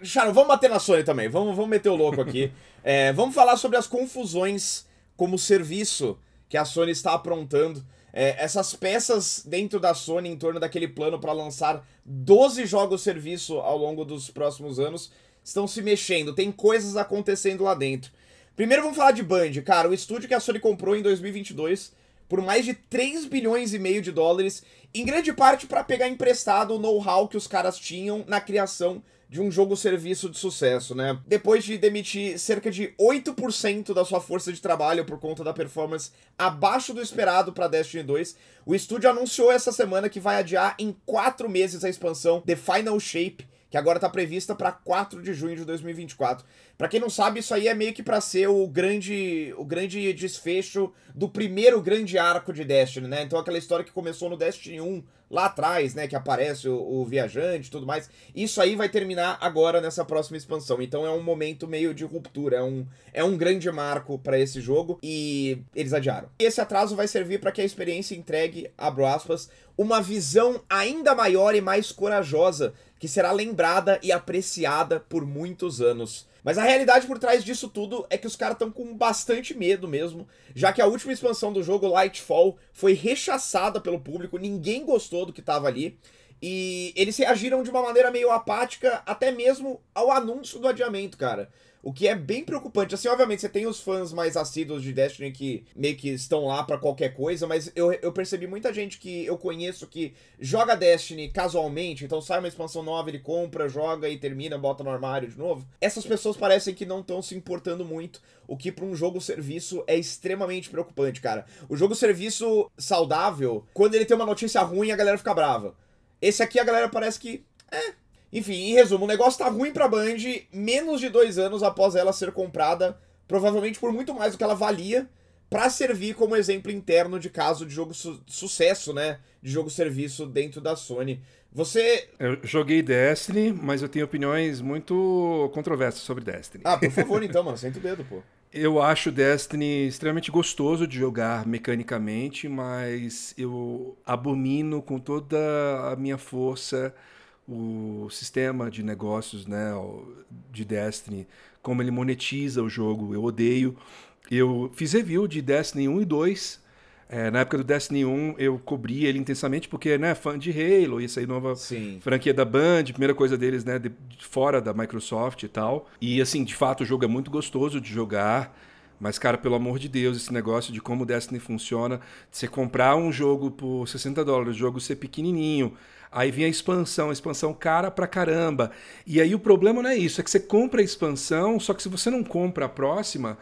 Speaker 2: Sharon, vamos bater na Sony também, vamos, vamos meter o louco aqui. é, vamos falar sobre as confusões como serviço que a Sony está aprontando. É, essas peças dentro da Sony em torno daquele plano para lançar 12 jogos serviço ao longo dos próximos anos estão se mexendo, tem coisas acontecendo lá dentro. Primeiro vamos falar de Band, cara, o estúdio que a Sony comprou em 2022 por mais de 3 bilhões e meio de dólares, em grande parte para pegar emprestado o know-how que os caras tinham na criação de um jogo-serviço de sucesso, né? Depois de demitir cerca de 8% da sua força de trabalho por conta da performance abaixo do esperado para Destiny 2, o estúdio anunciou essa semana que vai adiar em 4 meses a expansão The Final Shape, que agora está prevista para 4 de junho de 2024. Para quem não sabe, isso aí é meio que para ser o grande o grande desfecho do primeiro grande arco de Destiny, né? Então aquela história que começou no Destiny 1 lá atrás, né, que aparece o, o viajante e tudo mais. Isso aí vai terminar agora nessa próxima expansão. Então é um momento meio de ruptura, é um, é um grande marco para esse jogo e eles adiaram. E esse atraso vai servir para que a experiência entregue, abro aspas, uma visão ainda maior e mais corajosa que será lembrada e apreciada por muitos anos. Mas a realidade por trás disso tudo é que os caras estão com bastante medo mesmo, já que a última expansão do jogo, Lightfall, foi rechaçada pelo público, ninguém gostou do que tava ali. E eles reagiram de uma maneira meio apática, até mesmo ao anúncio do adiamento, cara. O que é bem preocupante. Assim, obviamente, você tem os fãs mais assíduos de Destiny que meio que estão lá para qualquer coisa, mas eu, eu percebi muita gente que eu conheço que joga Destiny casualmente, então sai uma expansão nova, ele compra, joga e termina, bota no armário de novo. Essas pessoas parecem que não estão se importando muito, o que para um jogo-serviço é extremamente preocupante, cara. O jogo-serviço saudável, quando ele tem uma notícia ruim, a galera fica brava. Esse aqui a galera parece que. É, enfim, em resumo, o negócio tá ruim pra Band menos de dois anos após ela ser comprada, provavelmente por muito mais do que ela valia, para servir como exemplo interno de caso de jogo su sucesso, né? De jogo-serviço dentro da Sony. Você.
Speaker 1: Eu joguei Destiny, mas eu tenho opiniões muito controversas sobre Destiny.
Speaker 2: Ah, por favor, então, mano, senta o dedo, pô.
Speaker 1: Eu acho Destiny extremamente gostoso de jogar mecanicamente, mas eu abomino com toda a minha força o sistema de negócios né, de Destiny, como ele monetiza o jogo. Eu odeio. Eu fiz review de Destiny 1 e 2. É, na época do Destiny 1, eu cobri ele intensamente porque, né, fã de Halo, isso aí, nova Sim. franquia da Band, primeira coisa deles, né, de, fora da Microsoft e tal. E, assim, de fato, o jogo é muito gostoso de jogar. Mas, cara, pelo amor de Deus, esse negócio de como o Destiny funciona, de você comprar um jogo por 60 dólares, o jogo ser pequenininho, Aí vem a expansão, a expansão cara pra caramba. E aí o problema não é isso, é que você compra a expansão, só que se você não compra a próxima,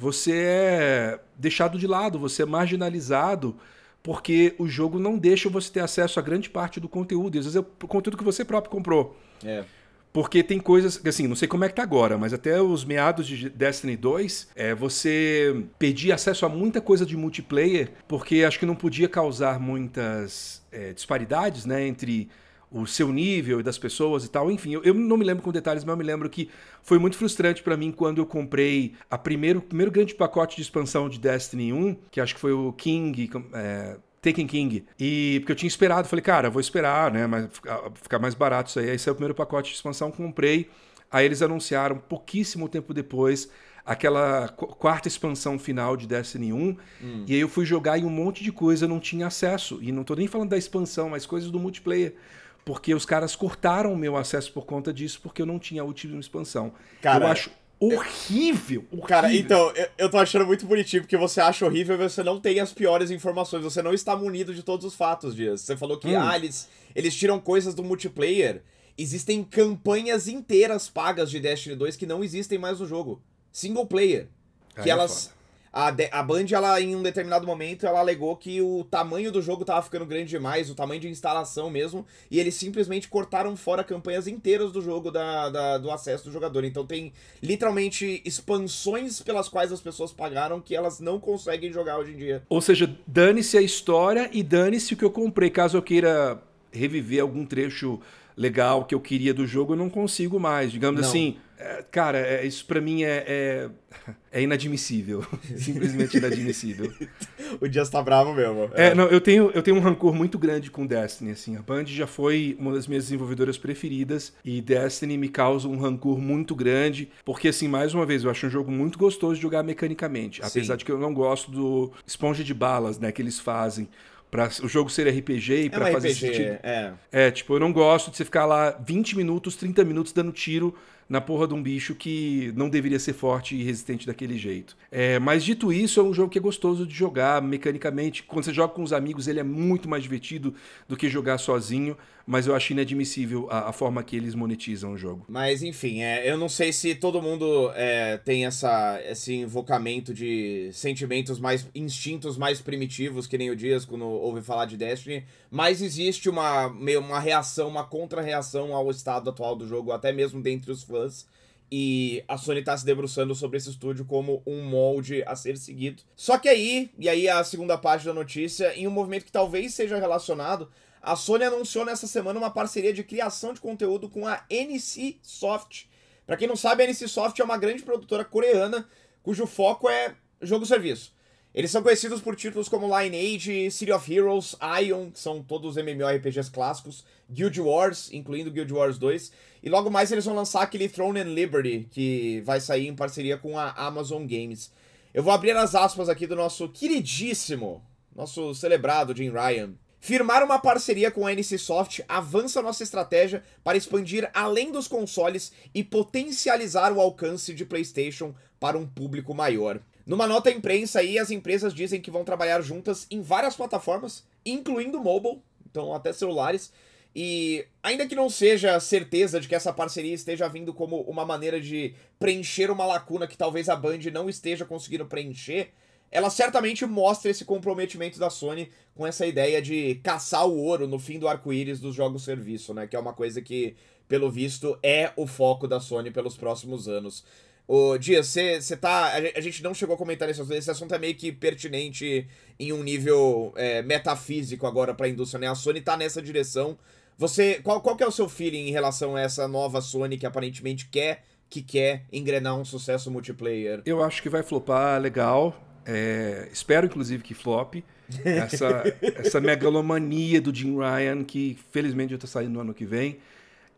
Speaker 1: você é deixado de lado, você é marginalizado, porque o jogo não deixa você ter acesso a grande parte do conteúdo. E às vezes é o conteúdo que você próprio comprou.
Speaker 2: É.
Speaker 1: Porque tem coisas, assim, não sei como é que tá agora, mas até os meados de Destiny 2, é, você pedia acesso a muita coisa de multiplayer, porque acho que não podia causar muitas é, disparidades, né, entre o seu nível e das pessoas e tal. Enfim, eu, eu, não me lembro com detalhes, mas eu me lembro que foi muito frustrante para mim quando eu comprei a primeiro, o primeiro grande pacote de expansão de Destiny 1, que acho que foi o King, é, Taken King. E porque eu tinha esperado, falei, cara, vou esperar, né? Mas ficar mais barato isso aí. Aí saiu o primeiro pacote de expansão, comprei. Aí eles anunciaram pouquíssimo tempo depois aquela quarta expansão final de Destiny 1. Hum. E aí eu fui jogar e um monte de coisa não tinha acesso. E não tô nem falando da expansão, mas coisas do multiplayer. Porque os caras cortaram o meu acesso por conta disso, porque eu não tinha a última expansão.
Speaker 2: Cara,
Speaker 1: eu acho horrível, horrível.
Speaker 2: Cara, então, eu, eu tô achando muito bonitinho, porque você acha horrível e você não tem as piores informações, você não está munido de todos os fatos, Dias. Você falou que, hum. ah, eles, eles tiram coisas do multiplayer. Existem campanhas inteiras pagas de Destiny 2 que não existem mais no jogo. Single player. que é elas. A, a Band, ela, em um determinado momento, ela alegou que o tamanho do jogo tava ficando grande demais, o tamanho de instalação mesmo, e eles simplesmente cortaram fora campanhas inteiras do jogo da, da, do acesso do jogador. Então tem literalmente expansões pelas quais as pessoas pagaram que elas não conseguem jogar hoje em dia.
Speaker 1: Ou seja, dane-se a história e dane-se o que eu comprei. Caso eu queira reviver algum trecho legal que eu queria do jogo, eu não consigo mais. Digamos não. assim, é, cara, é, isso para mim é, é, é, inadmissível. Simplesmente inadmissível.
Speaker 2: o Dias tá bravo mesmo.
Speaker 1: É. é. não, eu tenho, eu tenho um rancor muito grande com Destiny, assim. A Band já foi uma das minhas desenvolvedoras preferidas e Destiny me causa um rancor muito grande, porque, assim, mais uma vez, eu acho um jogo muito gostoso de jogar mecanicamente. Apesar Sim. de que eu não gosto do esponja de balas, né, que eles fazem para o jogo ser RPG e é para fazer RPG, sentido. É. é, tipo, eu não gosto de você ficar lá 20 minutos, 30 minutos dando tiro na porra de um bicho que não deveria ser forte e resistente daquele jeito. É, mas dito isso, é um jogo que é gostoso de jogar mecanicamente. Quando você joga com os amigos, ele é muito mais divertido do que jogar sozinho mas eu acho inadmissível a, a, forma que eles monetizam o jogo.
Speaker 2: Mas enfim, é, eu não sei se todo mundo é, tem essa, esse invocamento de sentimentos mais. instintos mais primitivos, que nem o Dias quando ouve falar de Destiny, mas existe uma, meio, uma reação, uma contra-reação ao estado atual do jogo, até mesmo dentre os fãs. E a Sony tá se debruçando sobre esse estúdio como um molde a ser seguido. Só que aí, e aí a segunda parte da notícia, em um movimento que talvez seja relacionado a Sony anunciou nessa semana uma parceria de criação de conteúdo com a NC Soft. Para quem não sabe, a NC Soft é uma grande produtora coreana cujo foco é jogo-serviço. Eles são conhecidos por títulos como Lineage, City of Heroes, Ion, que são todos MMORPGs clássicos, Guild Wars, incluindo Guild Wars 2, e logo mais eles vão lançar aquele Throne and Liberty, que vai sair em parceria com a Amazon Games. Eu vou abrir as aspas aqui do nosso queridíssimo, nosso celebrado Jim Ryan. Firmar uma parceria com a NCSoft avança nossa estratégia para expandir além dos consoles e potencializar o alcance de PlayStation para um público maior. Numa nota à imprensa aí, as empresas dizem que vão trabalhar juntas em várias plataformas, incluindo mobile, então até celulares, e ainda que não seja certeza de que essa parceria esteja vindo como uma maneira de preencher uma lacuna que talvez a Band não esteja conseguindo preencher, ela certamente mostra esse comprometimento da Sony com essa ideia de caçar o ouro no fim do arco-íris dos jogos serviço, né? Que é uma coisa que, pelo visto, é o foco da Sony pelos próximos anos. Ô, Dias, você tá. A gente não chegou a comentar esse assunto. Esse assunto é meio que pertinente em um nível é, metafísico agora pra indústria, né? A Sony tá nessa direção. Você. Qual, qual que é o seu feeling em relação a essa nova Sony que aparentemente quer que quer engrenar um sucesso multiplayer?
Speaker 1: Eu acho que vai flopar legal. É, espero, inclusive, que flop. Essa, essa megalomania do Jim Ryan, que felizmente já está saindo no ano que vem,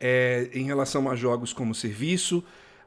Speaker 1: é, em relação a jogos como serviço.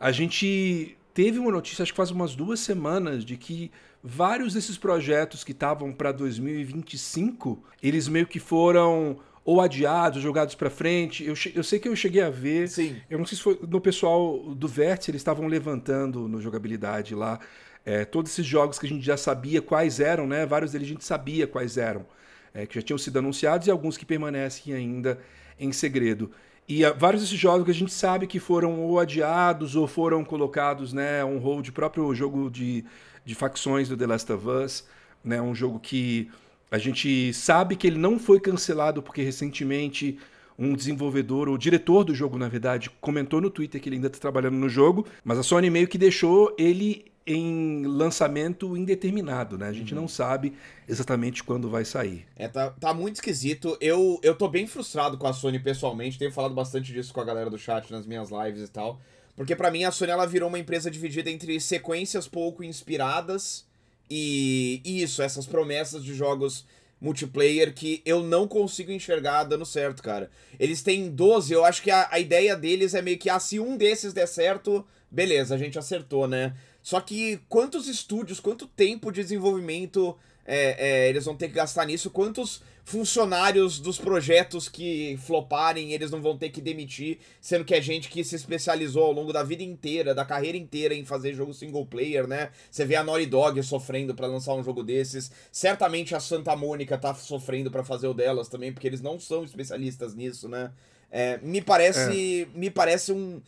Speaker 1: A gente teve uma notícia, acho que faz umas duas semanas, de que vários desses projetos que estavam para 2025, eles meio que foram ou adiados, jogados para frente. Eu, eu sei que eu cheguei a ver.
Speaker 2: Sim.
Speaker 1: Eu não sei se foi no pessoal do Vértice, eles estavam levantando no jogabilidade lá é, todos esses jogos que a gente já sabia quais eram, né? Vários deles a gente sabia quais eram, é, que já tinham sido anunciados e alguns que permanecem ainda em segredo. E vários desses jogos que a gente sabe que foram ou adiados ou foram colocados, né, um hold próprio jogo de, de facções do The Last of Us, né, um jogo que a gente sabe que ele não foi cancelado porque recentemente um desenvolvedor, o diretor do jogo, na verdade, comentou no Twitter que ele ainda está trabalhando no jogo, mas a Sony meio que deixou ele em lançamento indeterminado, né? A gente uhum. não sabe exatamente quando vai sair.
Speaker 2: É, tá, tá muito esquisito. Eu, eu tô bem frustrado com a Sony pessoalmente, tenho falado bastante disso com a galera do chat nas minhas lives e tal. Porque para mim a Sony ela virou uma empresa dividida entre sequências pouco inspiradas e, e isso, essas promessas de jogos multiplayer que eu não consigo enxergar dando certo, cara. Eles têm 12, eu acho que a, a ideia deles é meio que, ah, se um desses der certo, beleza, a gente acertou, né? Só que quantos estúdios, quanto tempo de desenvolvimento é, é, eles vão ter que gastar nisso? Quantos funcionários dos projetos que floparem eles não vão ter que demitir, sendo que é gente que se especializou ao longo da vida inteira, da carreira inteira em fazer jogo single player, né? Você vê a Naughty Dog sofrendo para lançar um jogo desses. Certamente a Santa Mônica tá sofrendo para fazer o delas também, porque eles não são especialistas nisso, né? É, me parece, é. me parece um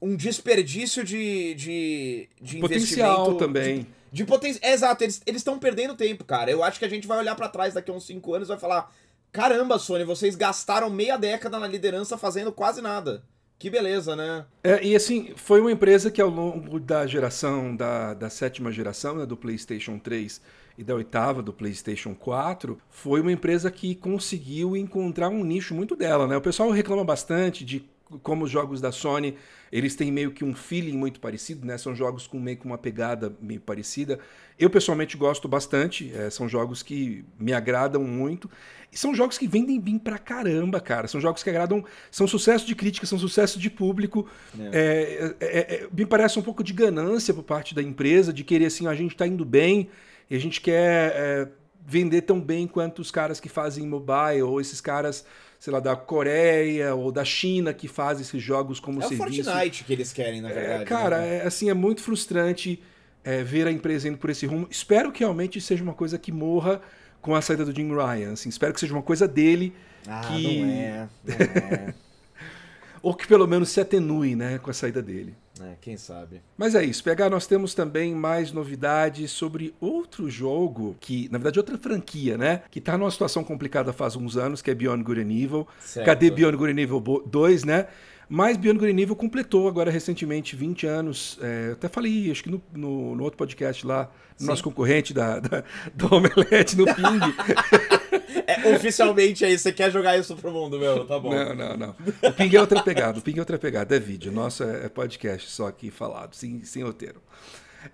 Speaker 2: um desperdício de, de, de
Speaker 1: Potencial também. De,
Speaker 2: De potência. É, exato, eles estão perdendo tempo, cara. Eu acho que a gente vai olhar para trás daqui a uns 5 anos e vai falar: caramba, Sony, vocês gastaram meia década na liderança fazendo quase nada. Que beleza, né?
Speaker 1: É, e assim, foi uma empresa que ao longo da geração, da, da sétima geração, né, do PlayStation 3 e da oitava, do PlayStation 4, foi uma empresa que conseguiu encontrar um nicho muito dela, né? O pessoal reclama bastante de como os jogos da Sony, eles têm meio que um feeling muito parecido, né? São jogos com meio que uma pegada meio parecida. Eu pessoalmente gosto bastante, é, são jogos que me agradam muito. E são jogos que vendem bem pra caramba, cara. São jogos que agradam, são sucesso de crítica, são sucesso de público. É. É, é, é me parece um pouco de ganância por parte da empresa, de querer assim, a gente tá indo bem e a gente quer é, vender tão bem quanto os caras que fazem mobile ou esses caras sei lá, da Coreia ou da China que faz esses jogos como
Speaker 2: é
Speaker 1: serviço.
Speaker 2: É o Fortnite que eles querem, na verdade.
Speaker 1: É, cara, né? é, assim, é muito frustrante é, ver a empresa indo por esse rumo. Espero que realmente seja uma coisa que morra com a saída do Jim Ryan. Assim, espero que seja uma coisa dele.
Speaker 2: Ah,
Speaker 1: que...
Speaker 2: não é. Não é.
Speaker 1: ou que pelo menos se atenue né, com a saída dele.
Speaker 2: É, quem sabe.
Speaker 1: Mas é isso. Pegar, nós temos também mais novidades sobre outro jogo, que, na verdade, outra franquia, né? Que tá numa situação complicada faz uns anos, que é Beyond Good and Evil. Certo. Cadê Beyond Good and Evil 2, né? Mas Beyond and Evil completou agora recentemente 20 anos. É, eu até falei, acho que no, no, no outro podcast lá, no nosso concorrente da, da, do Omelete no Ping.
Speaker 2: É, oficialmente aí, você quer jogar isso pro mundo, meu? Tá bom.
Speaker 1: Não, não, não. O Ping é outra pegada, o Ping é outra pegada, é vídeo. Nosso é, é podcast, só aqui falado, sem, sem roteiro.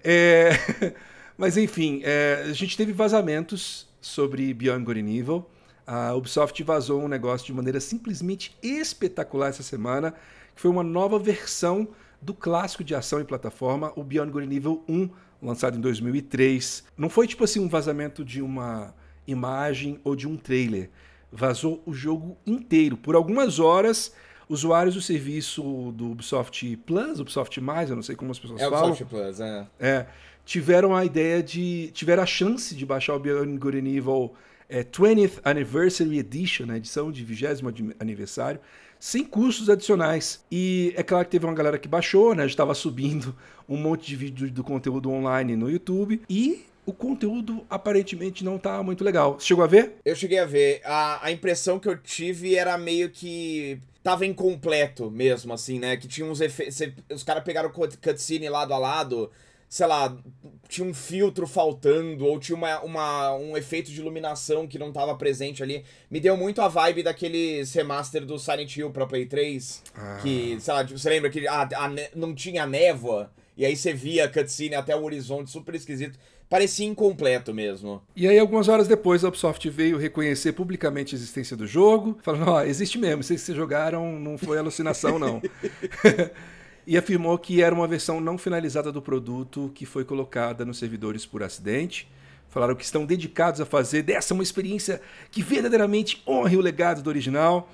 Speaker 1: É... Mas enfim, é, a gente teve vazamentos sobre Beyond and Evil. A Ubisoft vazou um negócio de maneira simplesmente espetacular essa semana, que foi uma nova versão do clássico de ação em plataforma, o Beyond Good Evil 1, lançado em 2003. Não foi tipo assim um vazamento de uma imagem ou de um trailer. Vazou o jogo inteiro. Por algumas horas, usuários do serviço do Ubisoft Plus, Ubisoft Mais, eu não sei como as pessoas
Speaker 2: é
Speaker 1: falam.
Speaker 2: Ubisoft Plus, é.
Speaker 1: É. Tiveram a ideia de. tiveram a chance de baixar o Beyond Good and Evil é, 20th Anniversary Edition, né, edição de 20 aniversário, sem custos adicionais. E é claro que teve uma galera que baixou, né? Estava subindo um monte de vídeo do conteúdo online no YouTube. E o conteúdo aparentemente não tá muito legal. Você chegou a ver?
Speaker 2: Eu cheguei a ver. A, a impressão que eu tive era meio que tava incompleto mesmo, assim, né? Que tinha uns efeitos. Os caras pegaram cutscene lado a lado, sei lá, tinha um filtro faltando, ou tinha uma, uma, um efeito de iluminação que não tava presente ali. Me deu muito a vibe daqueles remaster do Silent Hill pra Play 3. Ah. Que, sei lá, você lembra que a, a, não tinha névoa? E aí você via a cutscene até o horizonte, super esquisito parecia incompleto mesmo.
Speaker 1: E aí, algumas horas depois, a Ubisoft veio reconhecer publicamente a existência do jogo, falando: ó, oh, existe mesmo, vocês que jogaram não foi alucinação, não. e afirmou que era uma versão não finalizada do produto que foi colocada nos servidores por acidente. Falaram que estão dedicados a fazer dessa uma experiência que verdadeiramente honre o legado do original.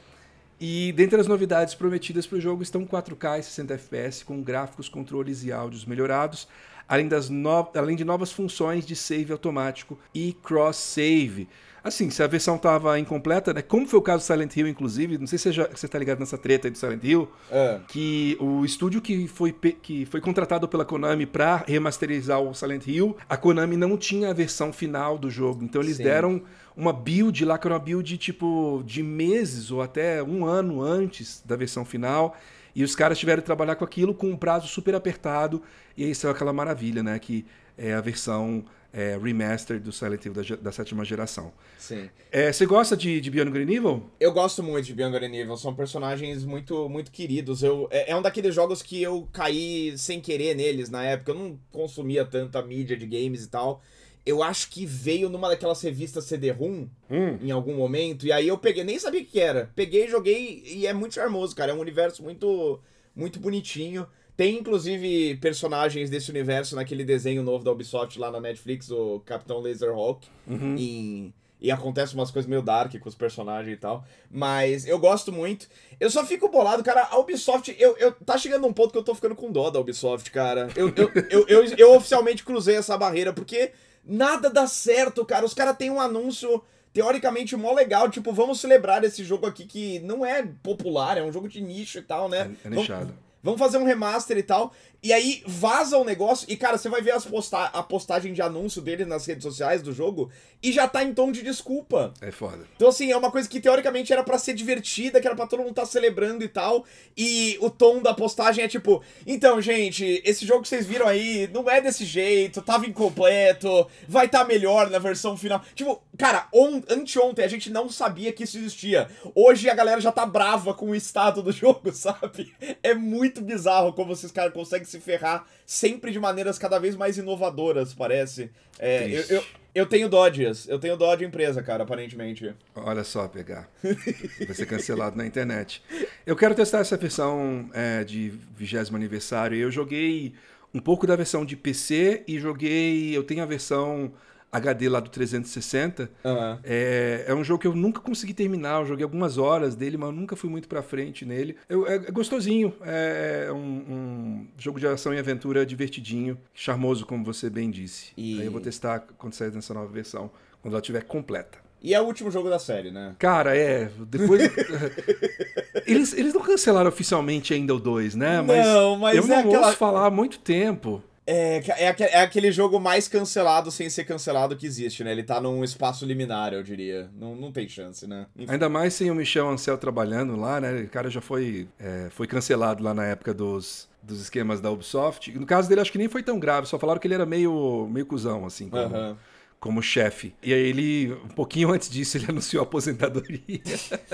Speaker 1: E dentre as novidades prometidas para o jogo estão 4K e 60 FPS com gráficos, controles e áudios melhorados, além, das no... além de novas funções de save automático e cross-save. Assim, se a versão estava incompleta, né? Como foi o caso do Silent Hill, inclusive, não sei se você, está ligado nessa treta aí do Silent Hill, é. que o estúdio que foi, que foi contratado pela Konami para remasterizar o Silent Hill, a Konami não tinha a versão final do jogo, então eles Sim. deram uma build lá que era uma build tipo de meses ou até um ano antes da versão final. E os caras tiveram que trabalhar com aquilo com um prazo super apertado. E aí saiu aquela maravilha, né? Que é a versão é, remaster do Silent Hill da, da sétima geração.
Speaker 2: Sim.
Speaker 1: É, você gosta de, de Beyond and Evil?
Speaker 2: Eu gosto muito de Beyond and Evil. São personagens muito, muito queridos. Eu, é, é, um daqueles jogos que eu caí sem querer neles na época. Eu não consumia tanta mídia de games e tal eu acho que veio numa daquelas revistas CD-ROM hum. em algum momento. E aí eu peguei, nem sabia o que era. Peguei, joguei e é muito charmoso, cara. É um universo muito, muito bonitinho. Tem inclusive personagens desse universo naquele desenho novo da Ubisoft lá na Netflix, o Capitão Laserhawk. Uhum. Em, e acontece umas coisas meio dark com os personagens e tal. Mas eu gosto muito. Eu só fico bolado, cara. A Ubisoft, eu, eu tá chegando um ponto que eu tô ficando com dó da Ubisoft, cara. Eu, eu, eu, eu, eu, eu oficialmente cruzei essa barreira, porque Nada dá certo, cara. Os caras têm um anúncio teoricamente mó legal, tipo, vamos celebrar esse jogo aqui que não é popular, é um jogo de nicho e tal, né?
Speaker 1: É, é nichado.
Speaker 2: vamos fazer um remaster e tal. E aí vaza o negócio e, cara, você vai ver as posta a postagem de anúncio dele nas redes sociais do jogo e já tá em tom de desculpa.
Speaker 1: É foda.
Speaker 2: Então, assim, é uma coisa que teoricamente era para ser divertida, que era pra todo mundo estar tá celebrando e tal. E o tom da postagem é tipo: então, gente, esse jogo que vocês viram aí não é desse jeito, tava incompleto, vai tá melhor na versão final. Tipo, cara, on anteontem a gente não sabia que isso existia. Hoje a galera já tá brava com o estado do jogo, sabe? É muito bizarro como esses caras conseguem se ferrar sempre de maneiras cada vez mais inovadoras, parece. É, eu, eu, eu, tenho Dodges, eu tenho Dodge empresa, cara, aparentemente.
Speaker 1: Olha só, pegar. Vai ser cancelado na internet. Eu quero testar essa versão é, de 20 aniversário. Eu joguei um pouco da versão de PC e joguei. Eu tenho a versão HD lá do 360. Uhum. É, é um jogo que eu nunca consegui terminar. Eu joguei algumas horas dele, mas nunca fui muito pra frente nele. Eu, é, é, gostosinho. É, é um, um, jogo de ação e aventura divertidinho, charmoso, como você bem disse. E... Aí eu vou testar quando sair nessa nova versão, quando ela estiver completa.
Speaker 2: E é o último jogo da série, né?
Speaker 1: Cara, é. Depois. eles, eles não cancelaram oficialmente ainda o 2, né?
Speaker 2: Mas não, mas
Speaker 1: eu
Speaker 2: é
Speaker 1: não
Speaker 2: aquela...
Speaker 1: ouço falar há muito tempo.
Speaker 2: É, é, é, aquele jogo mais cancelado sem ser cancelado que existe, né? Ele tá num espaço liminar, eu diria. Não, não tem chance, né?
Speaker 1: Enfim. Ainda mais sem o Michel Ancel trabalhando lá, né? O cara já foi, é, foi cancelado lá na época dos, dos esquemas da Ubisoft. No caso dele, acho que nem foi tão grave, só falaram que ele era meio, meio cuzão, assim. Como, uhum como chefe. E aí ele, um pouquinho antes disso, ele anunciou a aposentadoria.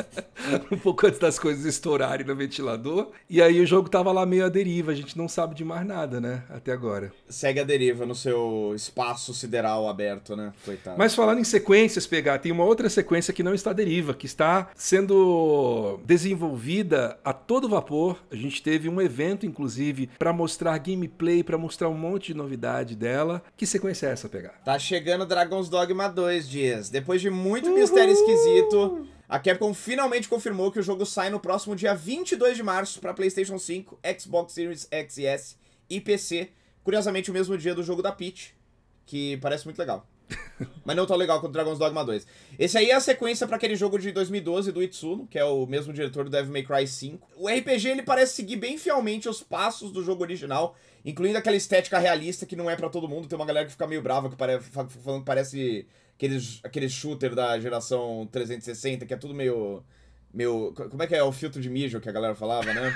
Speaker 1: um pouco antes das coisas estourarem no ventilador. E aí o jogo tava lá meio à deriva, a gente não sabe de mais nada, né? Até agora.
Speaker 2: Segue a deriva no seu espaço sideral aberto, né? Coitado.
Speaker 1: Mas falando em sequências, pegar, tem uma outra sequência que não está à deriva, que está sendo desenvolvida a todo vapor. A gente teve um evento, inclusive, para mostrar gameplay, para mostrar um monte de novidade dela. Que sequência é essa, pegar?
Speaker 2: Tá chegando Dragon's Dogma 2, Dias. Depois de muito Uhul. mistério esquisito, a Capcom finalmente confirmou que o jogo sai no próximo dia 22 de março para PlayStation 5, Xbox Series X e S e PC. Curiosamente, o mesmo dia do jogo da Peach, que parece muito legal. Mas não tão legal quanto Dragon's Dogma 2. Esse aí é a sequência para aquele jogo de 2012 do Itsuno, que é o mesmo diretor do Devil May Cry 5. O RPG ele parece seguir bem fielmente os passos do jogo original, incluindo aquela estética realista que não é para todo mundo. Tem uma galera que fica meio brava, que parece, falando que parece aqueles, aqueles shooter da geração 360, que é tudo meio. Meio. Como é que é o filtro de mijo que a galera falava, né?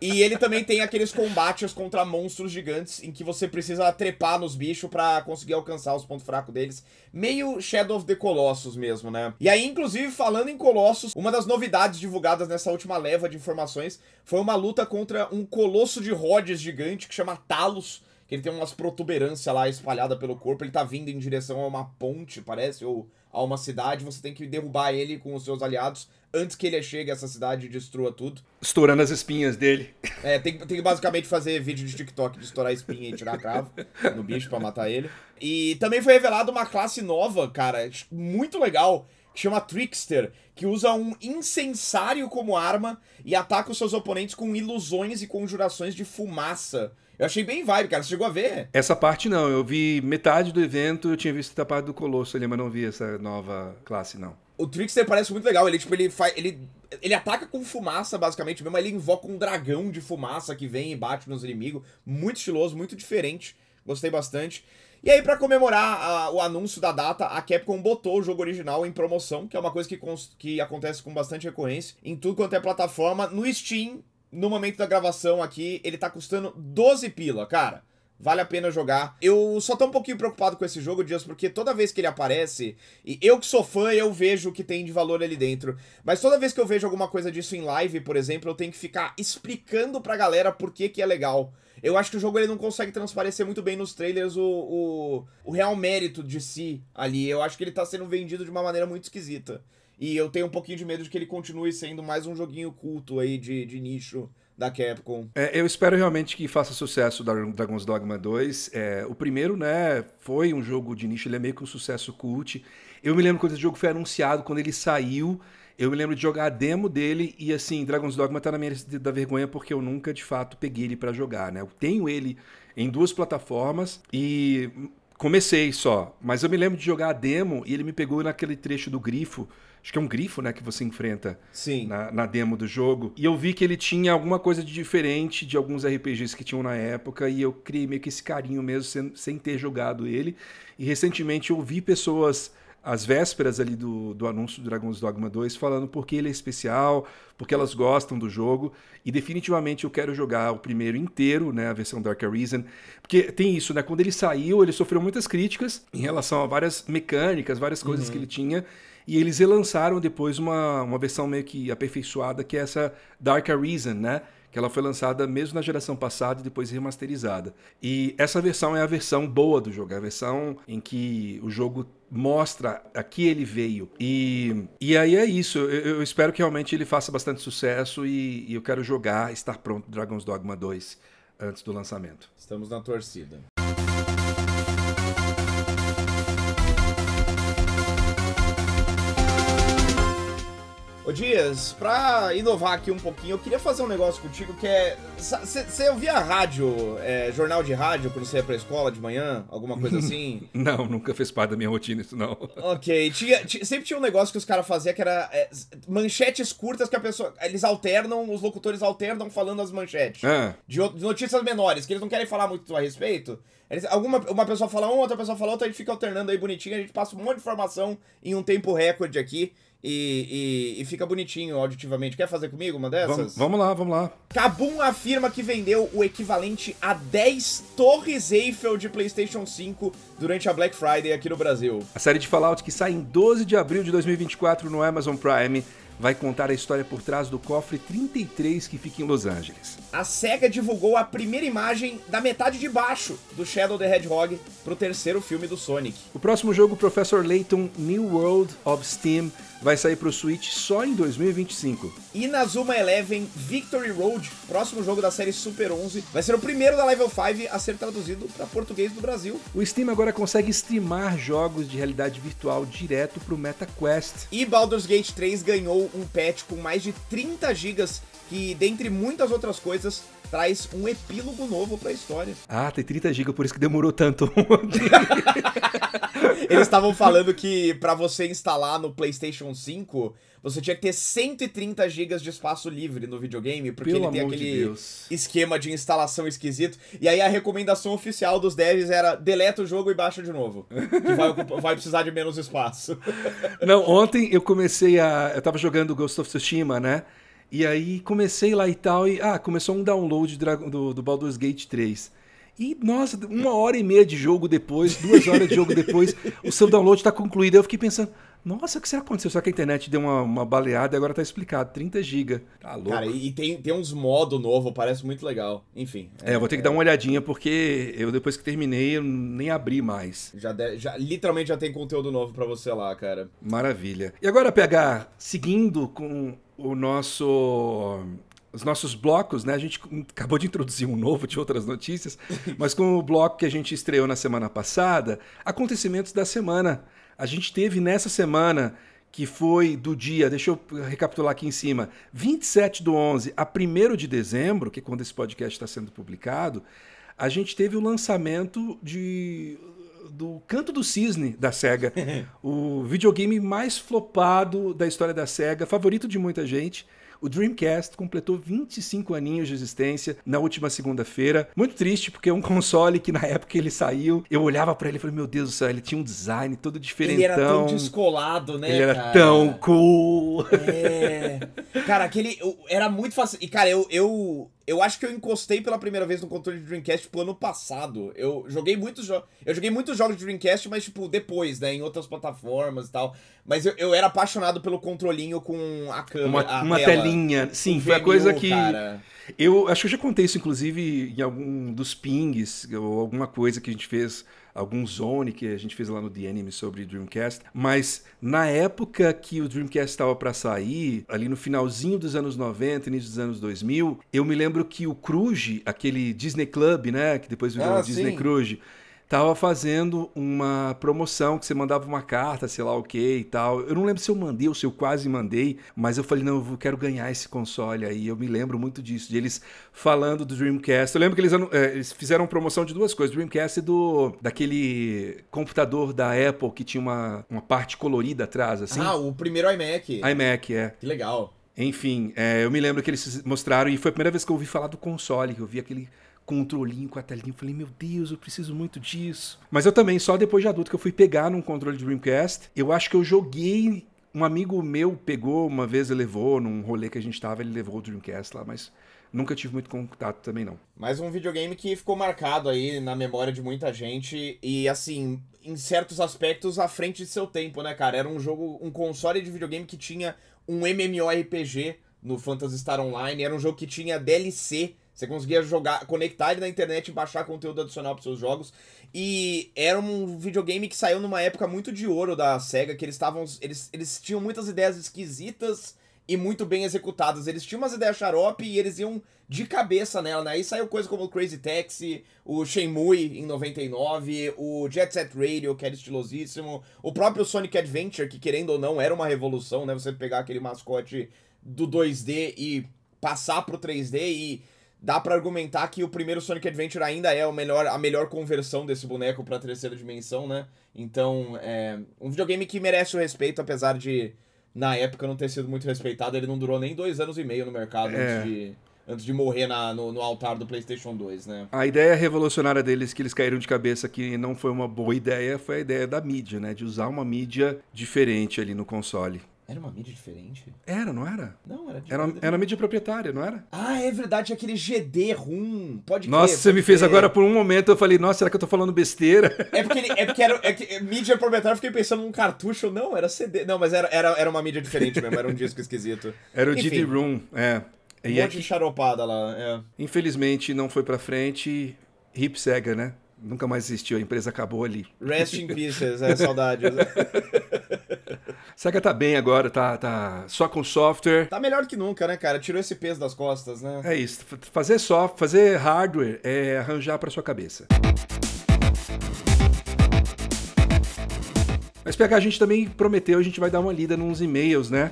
Speaker 2: E ele também tem aqueles combates contra monstros gigantes em que você precisa trepar nos bichos para conseguir alcançar os pontos fracos deles. Meio Shadow of the Colossus mesmo, né? E aí, inclusive, falando em Colossus, uma das novidades divulgadas nessa última leva de informações foi uma luta contra um colosso de Rhodes gigante que chama Talos que ele tem umas protuberâncias lá espalhada pelo corpo, ele tá vindo em direção a uma ponte, parece, ou a uma cidade, você tem que derrubar ele com os seus aliados antes que ele chegue a essa cidade e destrua tudo.
Speaker 1: Estourando as espinhas dele.
Speaker 2: É, tem, tem que basicamente fazer vídeo de TikTok de estourar a espinha e tirar cravo no bicho para matar ele. E também foi revelada uma classe nova, cara, muito legal, que chama Trickster, que usa um incensário como arma e ataca os seus oponentes com ilusões e conjurações de fumaça. Eu achei bem vibe, cara. Você chegou a ver?
Speaker 1: Essa parte não. Eu vi metade do evento, eu tinha visto a parte do Colosso ali, mas não vi essa nova classe, não
Speaker 2: o Trickster parece muito legal. Ele, tipo, ele faz. Ele, ele ataca com fumaça, basicamente, mesmo. Ele invoca um dragão de fumaça que vem e bate nos inimigos. Muito estiloso, muito diferente. Gostei bastante. E aí, para comemorar a, o anúncio da data, a Capcom botou o jogo original em promoção, que é uma coisa que, que acontece com bastante recorrência em tudo quanto é plataforma. No Steam, no momento da gravação aqui, ele tá custando 12 pila, cara. Vale a pena jogar. Eu só tô um pouquinho preocupado com esse jogo, Dias, porque toda vez que ele aparece, e eu que sou fã, eu vejo o que tem de valor ali dentro. Mas toda vez que eu vejo alguma coisa disso em live, por exemplo, eu tenho que ficar explicando pra galera por que, que é legal. Eu acho que o jogo ele não consegue transparecer muito bem nos trailers o, o, o real mérito de si ali. Eu acho que ele tá sendo vendido de uma maneira muito esquisita. E eu tenho um pouquinho de medo de que ele continue sendo mais um joguinho culto aí de, de nicho da Capcom.
Speaker 1: É, eu espero realmente que faça sucesso Dragon's Dogma 2. É, o primeiro, né, foi um jogo de nicho, ele é meio que um sucesso cult. Eu me lembro quando esse jogo foi anunciado, quando ele saiu, eu me lembro de jogar a demo dele e assim, Dragon's Dogma tá na minha lista da vergonha porque eu nunca de fato peguei ele para jogar, né? Eu tenho ele em duas plataformas e Comecei só, mas eu me lembro de jogar a demo e ele me pegou naquele trecho do grifo. Acho que é um grifo, né, que você enfrenta
Speaker 2: Sim.
Speaker 1: na, na demo do jogo. E eu vi que ele tinha alguma coisa de diferente de alguns RPGs que tinham na época. E eu criei meio que esse carinho mesmo, sem, sem ter jogado ele. E recentemente eu vi pessoas às vésperas ali do, do anúncio do Dragon's Dogma 2, falando porque ele é especial, porque elas gostam do jogo, e definitivamente eu quero jogar o primeiro inteiro, né, a versão Dark Arisen, porque tem isso, né, quando ele saiu, ele sofreu muitas críticas em relação a várias mecânicas, várias coisas uhum. que ele tinha, e eles relançaram depois uma, uma versão meio que aperfeiçoada, que é essa Dark Arisen, né, que ela foi lançada mesmo na geração passada e depois remasterizada. E essa versão é a versão boa do jogo, é a versão em que o jogo mostra a que ele veio. E, e aí é isso. Eu, eu espero que realmente ele faça bastante sucesso e, e eu quero jogar, estar pronto Dragon's Dogma 2 antes do lançamento.
Speaker 2: Estamos na torcida. Ô Dias, pra inovar aqui um pouquinho, eu queria fazer um negócio contigo que é. Você ouvia rádio, é, jornal de rádio, quando você ia pra escola de manhã? Alguma coisa assim?
Speaker 1: não, nunca fez parte da minha rotina isso, não.
Speaker 2: Ok. Tinha, tinha, sempre tinha um negócio que os caras faziam que era é, manchetes curtas que a pessoa. Eles alternam, os locutores alternam falando as manchetes.
Speaker 1: Ah.
Speaker 2: De, de, notícias menores, que eles não querem falar muito a respeito. Eles, alguma, uma pessoa fala um, outra pessoa fala outra, a gente fica alternando aí bonitinho, a gente passa um monte de informação em um tempo recorde aqui e, e, e, fica bonitinho auditivamente. Quer fazer comigo uma dessas?
Speaker 1: Vamos, vamos lá, vamos lá.
Speaker 2: Kabum afirma que vendeu o equivalente a 10 torres Eiffel de PlayStation 5 durante a Black Friday aqui no Brasil.
Speaker 1: A série de Fallout que sai em 12 de abril de 2024 no Amazon Prime vai contar a história por trás do cofre 33 que fica em Los Angeles.
Speaker 2: A SEGA divulgou a primeira imagem da metade de baixo do Shadow the Hedgehog para o terceiro filme do Sonic.
Speaker 1: O próximo jogo, Professor Layton New World of Steam, vai sair para o Switch só em 2025.
Speaker 2: E Zuma Eleven Victory Road, próximo jogo da série Super 11, vai ser o primeiro da Level 5 a ser traduzido para português do Brasil.
Speaker 1: O Steam agora consegue streamar jogos de realidade virtual direto para o MetaQuest.
Speaker 2: E Baldur's Gate 3 ganhou um patch com mais de 30 GB que, dentre muitas outras coisas, traz um epílogo novo para a história.
Speaker 1: Ah, tem 30 GB, por isso que demorou tanto.
Speaker 2: Eles estavam falando que para você instalar no PlayStation 5, você tinha que ter 130 GB de espaço livre no videogame, porque
Speaker 1: Pelo
Speaker 2: ele tem aquele
Speaker 1: de
Speaker 2: esquema de instalação esquisito. E aí a recomendação oficial dos devs era deleta o jogo e baixa de novo, que vai, vai precisar de menos espaço.
Speaker 1: Não, ontem eu comecei a, eu tava jogando Ghost of Tsushima, né? E aí comecei lá e tal, e ah, começou um download do, do Baldur's Gate 3. E, nossa, uma hora e meia de jogo depois, duas horas de jogo depois, o seu download está concluído. Eu fiquei pensando, nossa, o que será que aconteceu? Só que a internet deu uma, uma baleada e agora tá explicado. 30 GB. Tá louco.
Speaker 2: Cara, e tem, tem uns modos novos, parece muito legal. Enfim.
Speaker 1: É, é eu vou ter que é... dar uma olhadinha, porque eu depois que terminei, eu nem abri mais.
Speaker 2: Já, de, já Literalmente já tem conteúdo novo para você lá, cara.
Speaker 1: Maravilha. E agora, PH, seguindo com o nosso os nossos blocos, né? A gente acabou de introduzir um novo de outras notícias, mas com o bloco que a gente estreou na semana passada, acontecimentos da semana. A gente teve nessa semana, que foi do dia, deixa eu recapitular aqui em cima, 27 do 11 a 1 de dezembro, que é quando esse podcast está sendo publicado, a gente teve o lançamento de do Canto do Cisne da SEGA, o videogame mais flopado da história da SEGA, favorito de muita gente. O Dreamcast completou 25 aninhos de existência na última segunda-feira. Muito triste, porque é um console que na época ele saiu, eu olhava para ele e falei, meu Deus do céu, ele tinha um design todo diferentão. Ele
Speaker 2: era tão descolado, né,
Speaker 1: Ele era cara? tão cool.
Speaker 2: É. Cara, aquele... Era muito fácil. E, cara, eu, eu eu acho que eu encostei pela primeira vez no controle de Dreamcast pro ano passado. Eu joguei muitos jogos. Eu joguei muitos jogos de Dreamcast, mas, tipo, depois, né? Em outras plataformas e tal. Mas eu, eu era apaixonado pelo controlinho com a câmera.
Speaker 1: Uma,
Speaker 2: a
Speaker 1: uma
Speaker 2: tela,
Speaker 1: telinha. Sim, foi a coisa que. Cara. Eu acho que eu já contei isso, inclusive, em algum dos pings, ou alguma coisa que a gente fez algum zone que a gente fez lá no The Anime sobre Dreamcast, mas na época que o Dreamcast estava para sair, ali no finalzinho dos anos 90, início dos anos 2000, eu me lembro que o Cruise, aquele Disney Club, né, que depois virou ah, Disney sim. Cruise, tava fazendo uma promoção que você mandava uma carta, sei lá o que e tal. Eu não lembro se eu mandei ou se eu quase mandei, mas eu falei, não, eu quero ganhar esse console aí. Eu me lembro muito disso, de eles falando do Dreamcast. Eu lembro que eles, é, eles fizeram promoção de duas coisas, Dreamcast e do daquele computador da Apple que tinha uma, uma parte colorida atrás, assim.
Speaker 2: Ah, o primeiro iMac.
Speaker 1: iMac, é.
Speaker 2: Que legal.
Speaker 1: Enfim, é, eu me lembro que eles mostraram, e foi a primeira vez que eu ouvi falar do console, que eu vi aquele controlinho com a telinha. Eu falei, meu Deus, eu preciso muito disso. Mas eu também, só depois de adulto, que eu fui pegar num controle de Dreamcast. Eu acho que eu joguei. Um amigo meu pegou uma vez e levou, num rolê que a gente tava, ele levou o Dreamcast lá, mas nunca tive muito contato também, não.
Speaker 2: Mais um videogame que ficou marcado aí na memória de muita gente e, assim, em certos aspectos, à frente de seu tempo, né, cara? Era um jogo, um console de videogame que tinha um MMORPG no Phantasy Star Online, era um jogo que tinha DLC você conseguia jogar, conectar ele na internet e baixar conteúdo adicional para seus jogos. E era um videogame que saiu numa época muito de ouro da SEGA, que eles estavam. Eles, eles tinham muitas ideias esquisitas e muito bem executadas. Eles tinham umas ideias xarope e eles iam de cabeça nela, né? Aí saiu coisa como o Crazy Taxi, o Shenmue em 99, o Jet Set Radio, que era estilosíssimo, o próprio Sonic Adventure, que querendo ou não era uma revolução, né? Você pegar aquele mascote do 2D e passar pro 3D e dá para argumentar que o primeiro Sonic Adventure ainda é o melhor, a melhor conversão desse boneco para terceira dimensão, né? Então, é um videogame que merece o respeito, apesar de na época não ter sido muito respeitado. Ele não durou nem dois anos e meio no mercado é. antes de antes de morrer na, no, no, altar do PlayStation 2, né?
Speaker 1: A ideia revolucionária deles que eles caíram de cabeça que não foi uma boa ideia foi a ideia da mídia, né? De usar uma mídia diferente ali no console.
Speaker 2: Era uma mídia diferente?
Speaker 1: Era, não era?
Speaker 2: Não, era de
Speaker 1: Era, era uma mídia proprietária, não era?
Speaker 2: Ah, é verdade, aquele GD rum. Pode
Speaker 1: Nossa,
Speaker 2: crer,
Speaker 1: você me fez agora por um momento, eu falei, nossa, será que eu tô falando besteira?
Speaker 2: É porque, ele, é porque era é que, mídia proprietária, eu fiquei pensando num cartucho. Não, era CD. Não, mas era, era, era uma mídia diferente mesmo, era um disco esquisito.
Speaker 1: Era o GD Room, é.
Speaker 2: Um e monte de charopada lá, é.
Speaker 1: Infelizmente não foi pra frente. Hip Sega, né? Nunca mais existiu, a empresa acabou ali.
Speaker 2: Rest in pieces, é saudade.
Speaker 1: Sega tá bem agora, tá, tá só com software.
Speaker 2: Tá melhor que nunca, né, cara? Tirou esse peso das costas, né?
Speaker 1: É isso. Fazer software, fazer hardware é arranjar para sua cabeça. Mas pegar a gente também prometeu, a gente vai dar uma lida nos e-mails, né?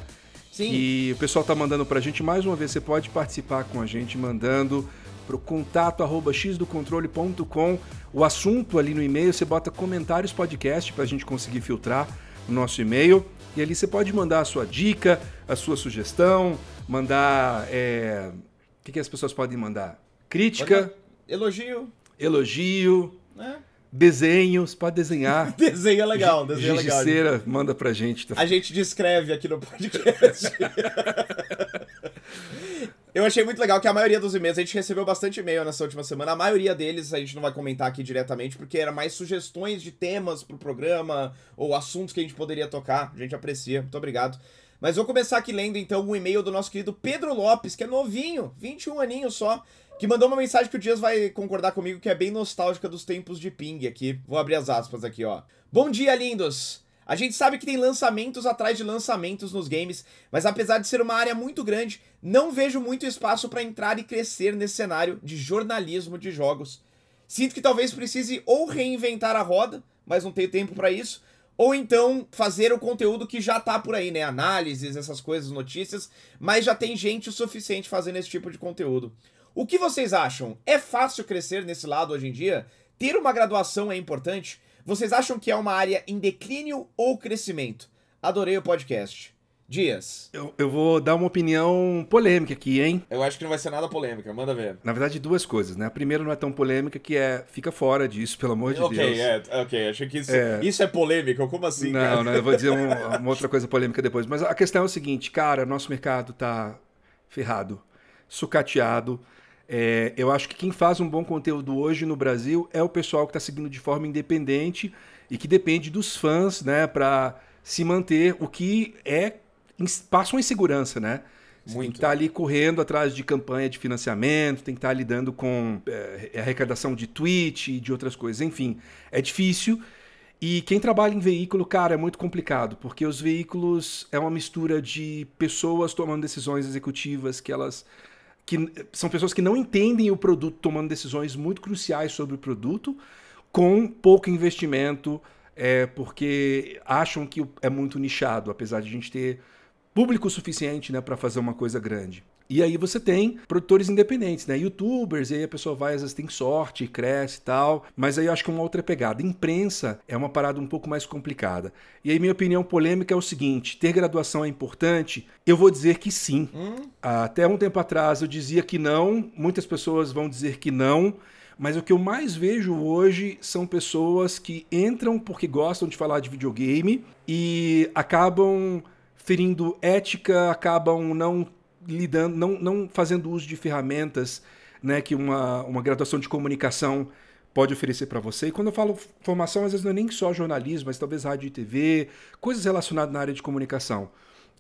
Speaker 2: Sim.
Speaker 1: E o pessoal tá mandando pra gente mais uma vez. Você pode participar com a gente mandando pro contato arroba xdocontrole.com o assunto ali no e-mail, você bota comentários podcast pra gente conseguir filtrar o nosso e-mail. E ali você pode mandar a sua dica, a sua sugestão, mandar. É... O que, que as pessoas podem mandar? Crítica.
Speaker 2: Elogio.
Speaker 1: Elogio. É. Desenhos, pode desenhar.
Speaker 2: desenho é legal, desenho é legal.
Speaker 1: manda pra gente.
Speaker 2: Tá? A gente descreve aqui no podcast. Eu achei muito legal que a maioria dos e-mails, a gente recebeu bastante e-mail nessa última semana. A maioria deles a gente não vai comentar aqui diretamente, porque era mais sugestões de temas pro programa ou assuntos que a gente poderia tocar. A gente aprecia, muito obrigado. Mas vou começar aqui lendo então um e-mail do nosso querido Pedro Lopes, que é novinho, 21 aninhos só, que mandou uma mensagem que o Dias vai concordar comigo, que é bem nostálgica dos tempos de ping aqui. Vou abrir as aspas aqui, ó. Bom dia, lindos! A gente sabe que tem lançamentos atrás de lançamentos nos games, mas apesar de ser uma área muito grande, não vejo muito espaço para entrar e crescer nesse cenário de jornalismo de jogos. Sinto que talvez precise ou reinventar a roda, mas não tenho tempo para isso, ou então fazer o conteúdo que já tá por aí, né? Análises, essas coisas, notícias, mas já tem gente o suficiente fazendo esse tipo de conteúdo. O que vocês acham? É fácil crescer nesse lado hoje em dia? Ter uma graduação é importante? Vocês acham que é uma área em declínio ou crescimento? Adorei o podcast. Dias.
Speaker 1: Eu, eu, vou dar uma opinião polêmica aqui, hein?
Speaker 2: Eu acho que não vai ser nada polêmica, manda ver.
Speaker 1: Na verdade, duas coisas, né? A primeira não é tão polêmica, que é fica fora disso, pelo amor de
Speaker 2: okay,
Speaker 1: Deus.
Speaker 2: Ok, é, ok. Achei que isso é, isso é polêmica, como assim?
Speaker 1: Não, cara? não, eu vou dizer um, uma outra coisa polêmica depois. Mas a questão é o seguinte, cara, nosso mercado tá ferrado, sucateado. É, eu acho que quem faz um bom conteúdo hoje no Brasil é o pessoal que está seguindo de forma independente e que depende dos fãs, né, para se manter, o que é passa uma insegurança, né? Você Muito. tem que estar tá ali correndo atrás de campanha de financiamento, tem que estar tá lidando com é, arrecadação de tweet e de outras coisas. Enfim, é difícil. E quem trabalha em veículo, cara, é muito complicado, porque os veículos é uma mistura de pessoas tomando decisões executivas que elas que são pessoas que não entendem o produto tomando decisões muito cruciais sobre o produto, com pouco investimento, é, porque acham que é muito nichado, apesar de a gente ter público suficiente né, para fazer uma coisa grande. E aí você tem produtores independentes, né? Youtubers, e aí a pessoa vai, às vezes tem sorte, cresce e tal. Mas aí eu acho que é uma outra pegada. Imprensa é uma parada um pouco mais complicada. E aí minha opinião polêmica é o seguinte: ter graduação é importante? Eu vou dizer que sim. Hum? Até um tempo atrás eu dizia que não, muitas pessoas vão dizer que não. Mas o que eu mais vejo hoje são pessoas que entram porque gostam de falar de videogame e acabam ferindo ética, acabam não lidando, não, não fazendo uso de ferramentas né, que uma, uma graduação de comunicação pode oferecer para você. E quando eu falo formação, às vezes não é nem só jornalismo, mas talvez rádio e TV, coisas relacionadas na área de comunicação.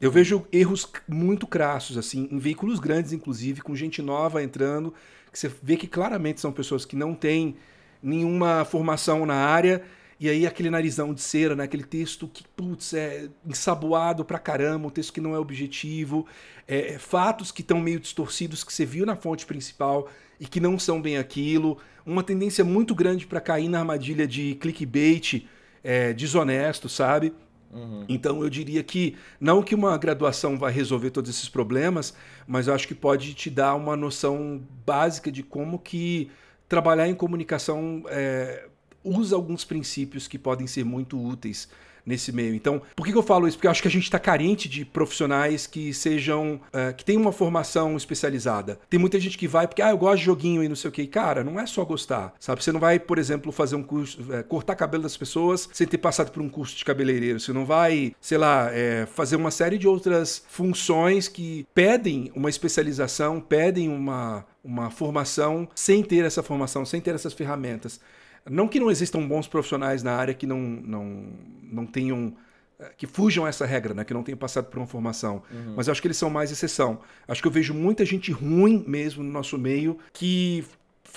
Speaker 1: Eu vejo erros muito crassos, assim, em veículos grandes, inclusive, com gente nova entrando, que você vê que claramente são pessoas que não têm nenhuma formação na área e aí aquele narizão de cera, né? Aquele texto que, putz, é ensaboado pra caramba, um texto que não é objetivo, é, é, fatos que estão meio distorcidos que você viu na fonte principal e que não são bem aquilo, uma tendência muito grande para cair na armadilha de clickbait é, desonesto, sabe? Uhum. Então eu diria que não que uma graduação vai resolver todos esses problemas, mas eu acho que pode te dar uma noção básica de como que trabalhar em comunicação é, usa alguns princípios que podem ser muito úteis nesse meio. Então, por que, eu falo isso? Porque eu acho que a gente está carente de profissionais que sejam. Uh, que tenham uma formação especializada. Tem muita gente que vai porque, ah, eu gosto de joguinho e não sei o que. Cara, não é só gostar, sabe? Você não vai, por exemplo, fazer um curso, é, cortar cabelo das pessoas sem ter passado por um curso de cabeleireiro. Você não vai, sei lá, é, fazer uma série de outras funções que pedem uma especialização, pedem uma, uma formação sem ter essa formação, sem ter essas ferramentas. Não que não existam bons profissionais na área que não, não, não tenham eh, que fujam essa regra, né? que não tenham passado por uma formação. Uhum. Mas eu acho que eles são mais exceção. Acho que eu vejo muita gente ruim mesmo no nosso meio que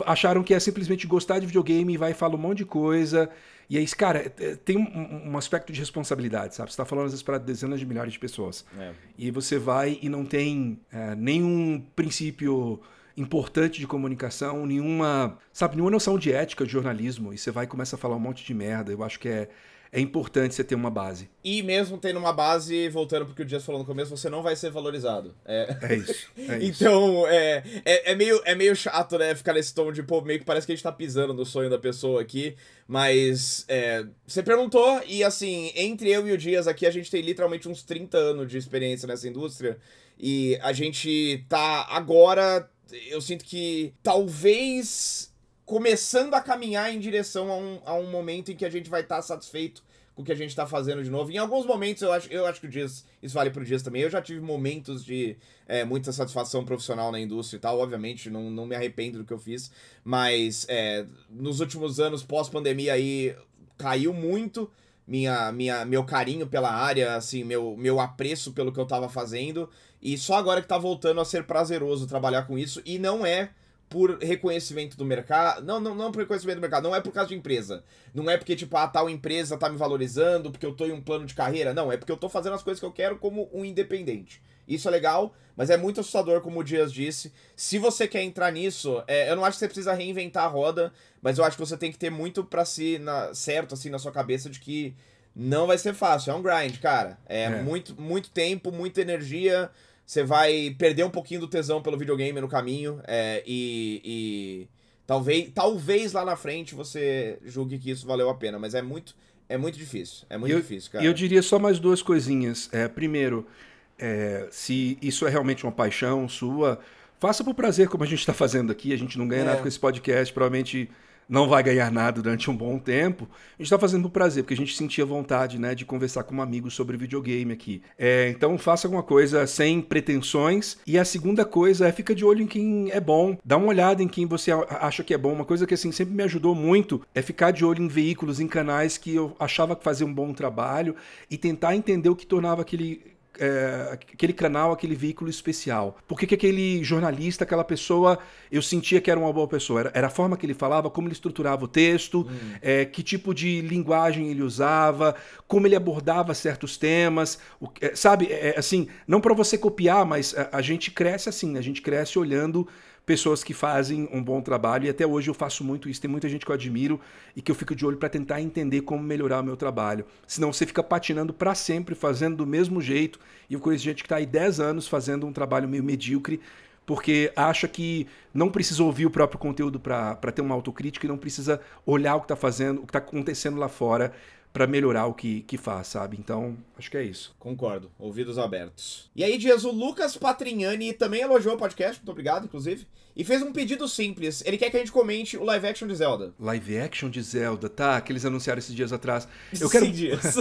Speaker 1: acharam que é simplesmente gostar de videogame e vai e fala um monte de coisa. E aí, cara, é, é, tem um, um aspecto de responsabilidade, sabe? Você está falando às vezes para dezenas de milhares de pessoas. É. E você vai e não tem é, nenhum princípio importante de comunicação, nenhuma, sabe, nenhuma noção de ética de jornalismo, e você vai e começa a falar um monte de merda. Eu acho que é, é importante você ter uma base.
Speaker 2: E mesmo tendo uma base, voltando porque o Dias falou no começo, você não vai ser valorizado.
Speaker 1: É, é isso. É
Speaker 2: isso. então, é, é, é, meio, é meio chato, né? Ficar nesse tom de, pô, meio que parece que a gente tá pisando no sonho da pessoa aqui. Mas é, você perguntou, e assim, entre eu e o Dias aqui, a gente tem literalmente uns 30 anos de experiência nessa indústria. E a gente tá agora eu sinto que talvez começando a caminhar em direção a um, a um momento em que a gente vai estar tá satisfeito com o que a gente está fazendo de novo. Em alguns momentos, eu acho, eu acho que o Dias, isso vale pro Dias também. Eu já tive momentos de é, muita satisfação profissional na indústria e tal. Obviamente, não, não me arrependo do que eu fiz. Mas é, nos últimos anos, pós-pandemia aí, caiu muito minha, minha, meu carinho pela área, assim, meu, meu apreço pelo que eu tava fazendo. E só agora que tá voltando a ser prazeroso trabalhar com isso. E não é por reconhecimento do mercado. Não, não, não por reconhecimento do mercado, não é por causa de empresa. Não é porque, tipo, a tal empresa tá me valorizando, porque eu tô em um plano de carreira. Não, é porque eu tô fazendo as coisas que eu quero como um independente. Isso é legal, mas é muito assustador, como o Dias disse. Se você quer entrar nisso, é, eu não acho que você precisa reinventar a roda, mas eu acho que você tem que ter muito para si na, certo assim na sua cabeça de que não vai ser fácil, é um grind, cara. É, é. muito muito tempo, muita energia, você vai perder um pouquinho do tesão pelo videogame no caminho é, e, e, talvez, talvez lá na frente você julgue que isso valeu a pena, mas é muito, é muito difícil. É muito
Speaker 1: eu,
Speaker 2: difícil, cara.
Speaker 1: Eu diria só mais duas coisinhas. É, primeiro, é, se isso é realmente uma paixão sua, faça por prazer, como a gente está fazendo aqui. A gente não ganha é. nada com esse podcast, provavelmente não vai ganhar nada durante um bom tempo, a gente está fazendo por prazer, porque a gente sentia vontade né, de conversar com um amigo sobre videogame aqui. É, então faça alguma coisa sem pretensões. E a segunda coisa é fica de olho em quem é bom. Dá uma olhada em quem você acha que é bom. Uma coisa que assim sempre me ajudou muito é ficar de olho em veículos, em canais que eu achava que faziam um bom trabalho e tentar entender o que tornava aquele é, aquele canal, aquele veículo especial? Por que, que, aquele jornalista, aquela pessoa, eu sentia que era uma boa pessoa? Era, era a forma que ele falava, como ele estruturava o texto, hum. é, que tipo de linguagem ele usava, como ele abordava certos temas, o, é, sabe? É, é assim, não para você copiar, mas a, a gente cresce assim, a gente cresce olhando pessoas que fazem um bom trabalho e até hoje eu faço muito isso. Tem muita gente que eu admiro e que eu fico de olho para tentar entender como melhorar o meu trabalho. Senão você fica patinando para sempre, fazendo do mesmo jeito. E eu conheço gente que está aí 10 anos fazendo um trabalho meio medíocre porque acha que não precisa ouvir o próprio conteúdo para ter uma autocrítica e não precisa olhar o que está fazendo, o que está acontecendo lá fora para melhorar o que, que faz, sabe? Então, acho que é isso.
Speaker 2: Concordo. Ouvidos abertos. E aí, Dias, o Lucas Patrignani também elogiou o podcast, muito obrigado, inclusive. E fez um pedido simples. Ele quer que a gente comente o live action de Zelda.
Speaker 1: Live action de Zelda, tá? Que eles anunciaram esses dias atrás. Eu quero.
Speaker 2: dias.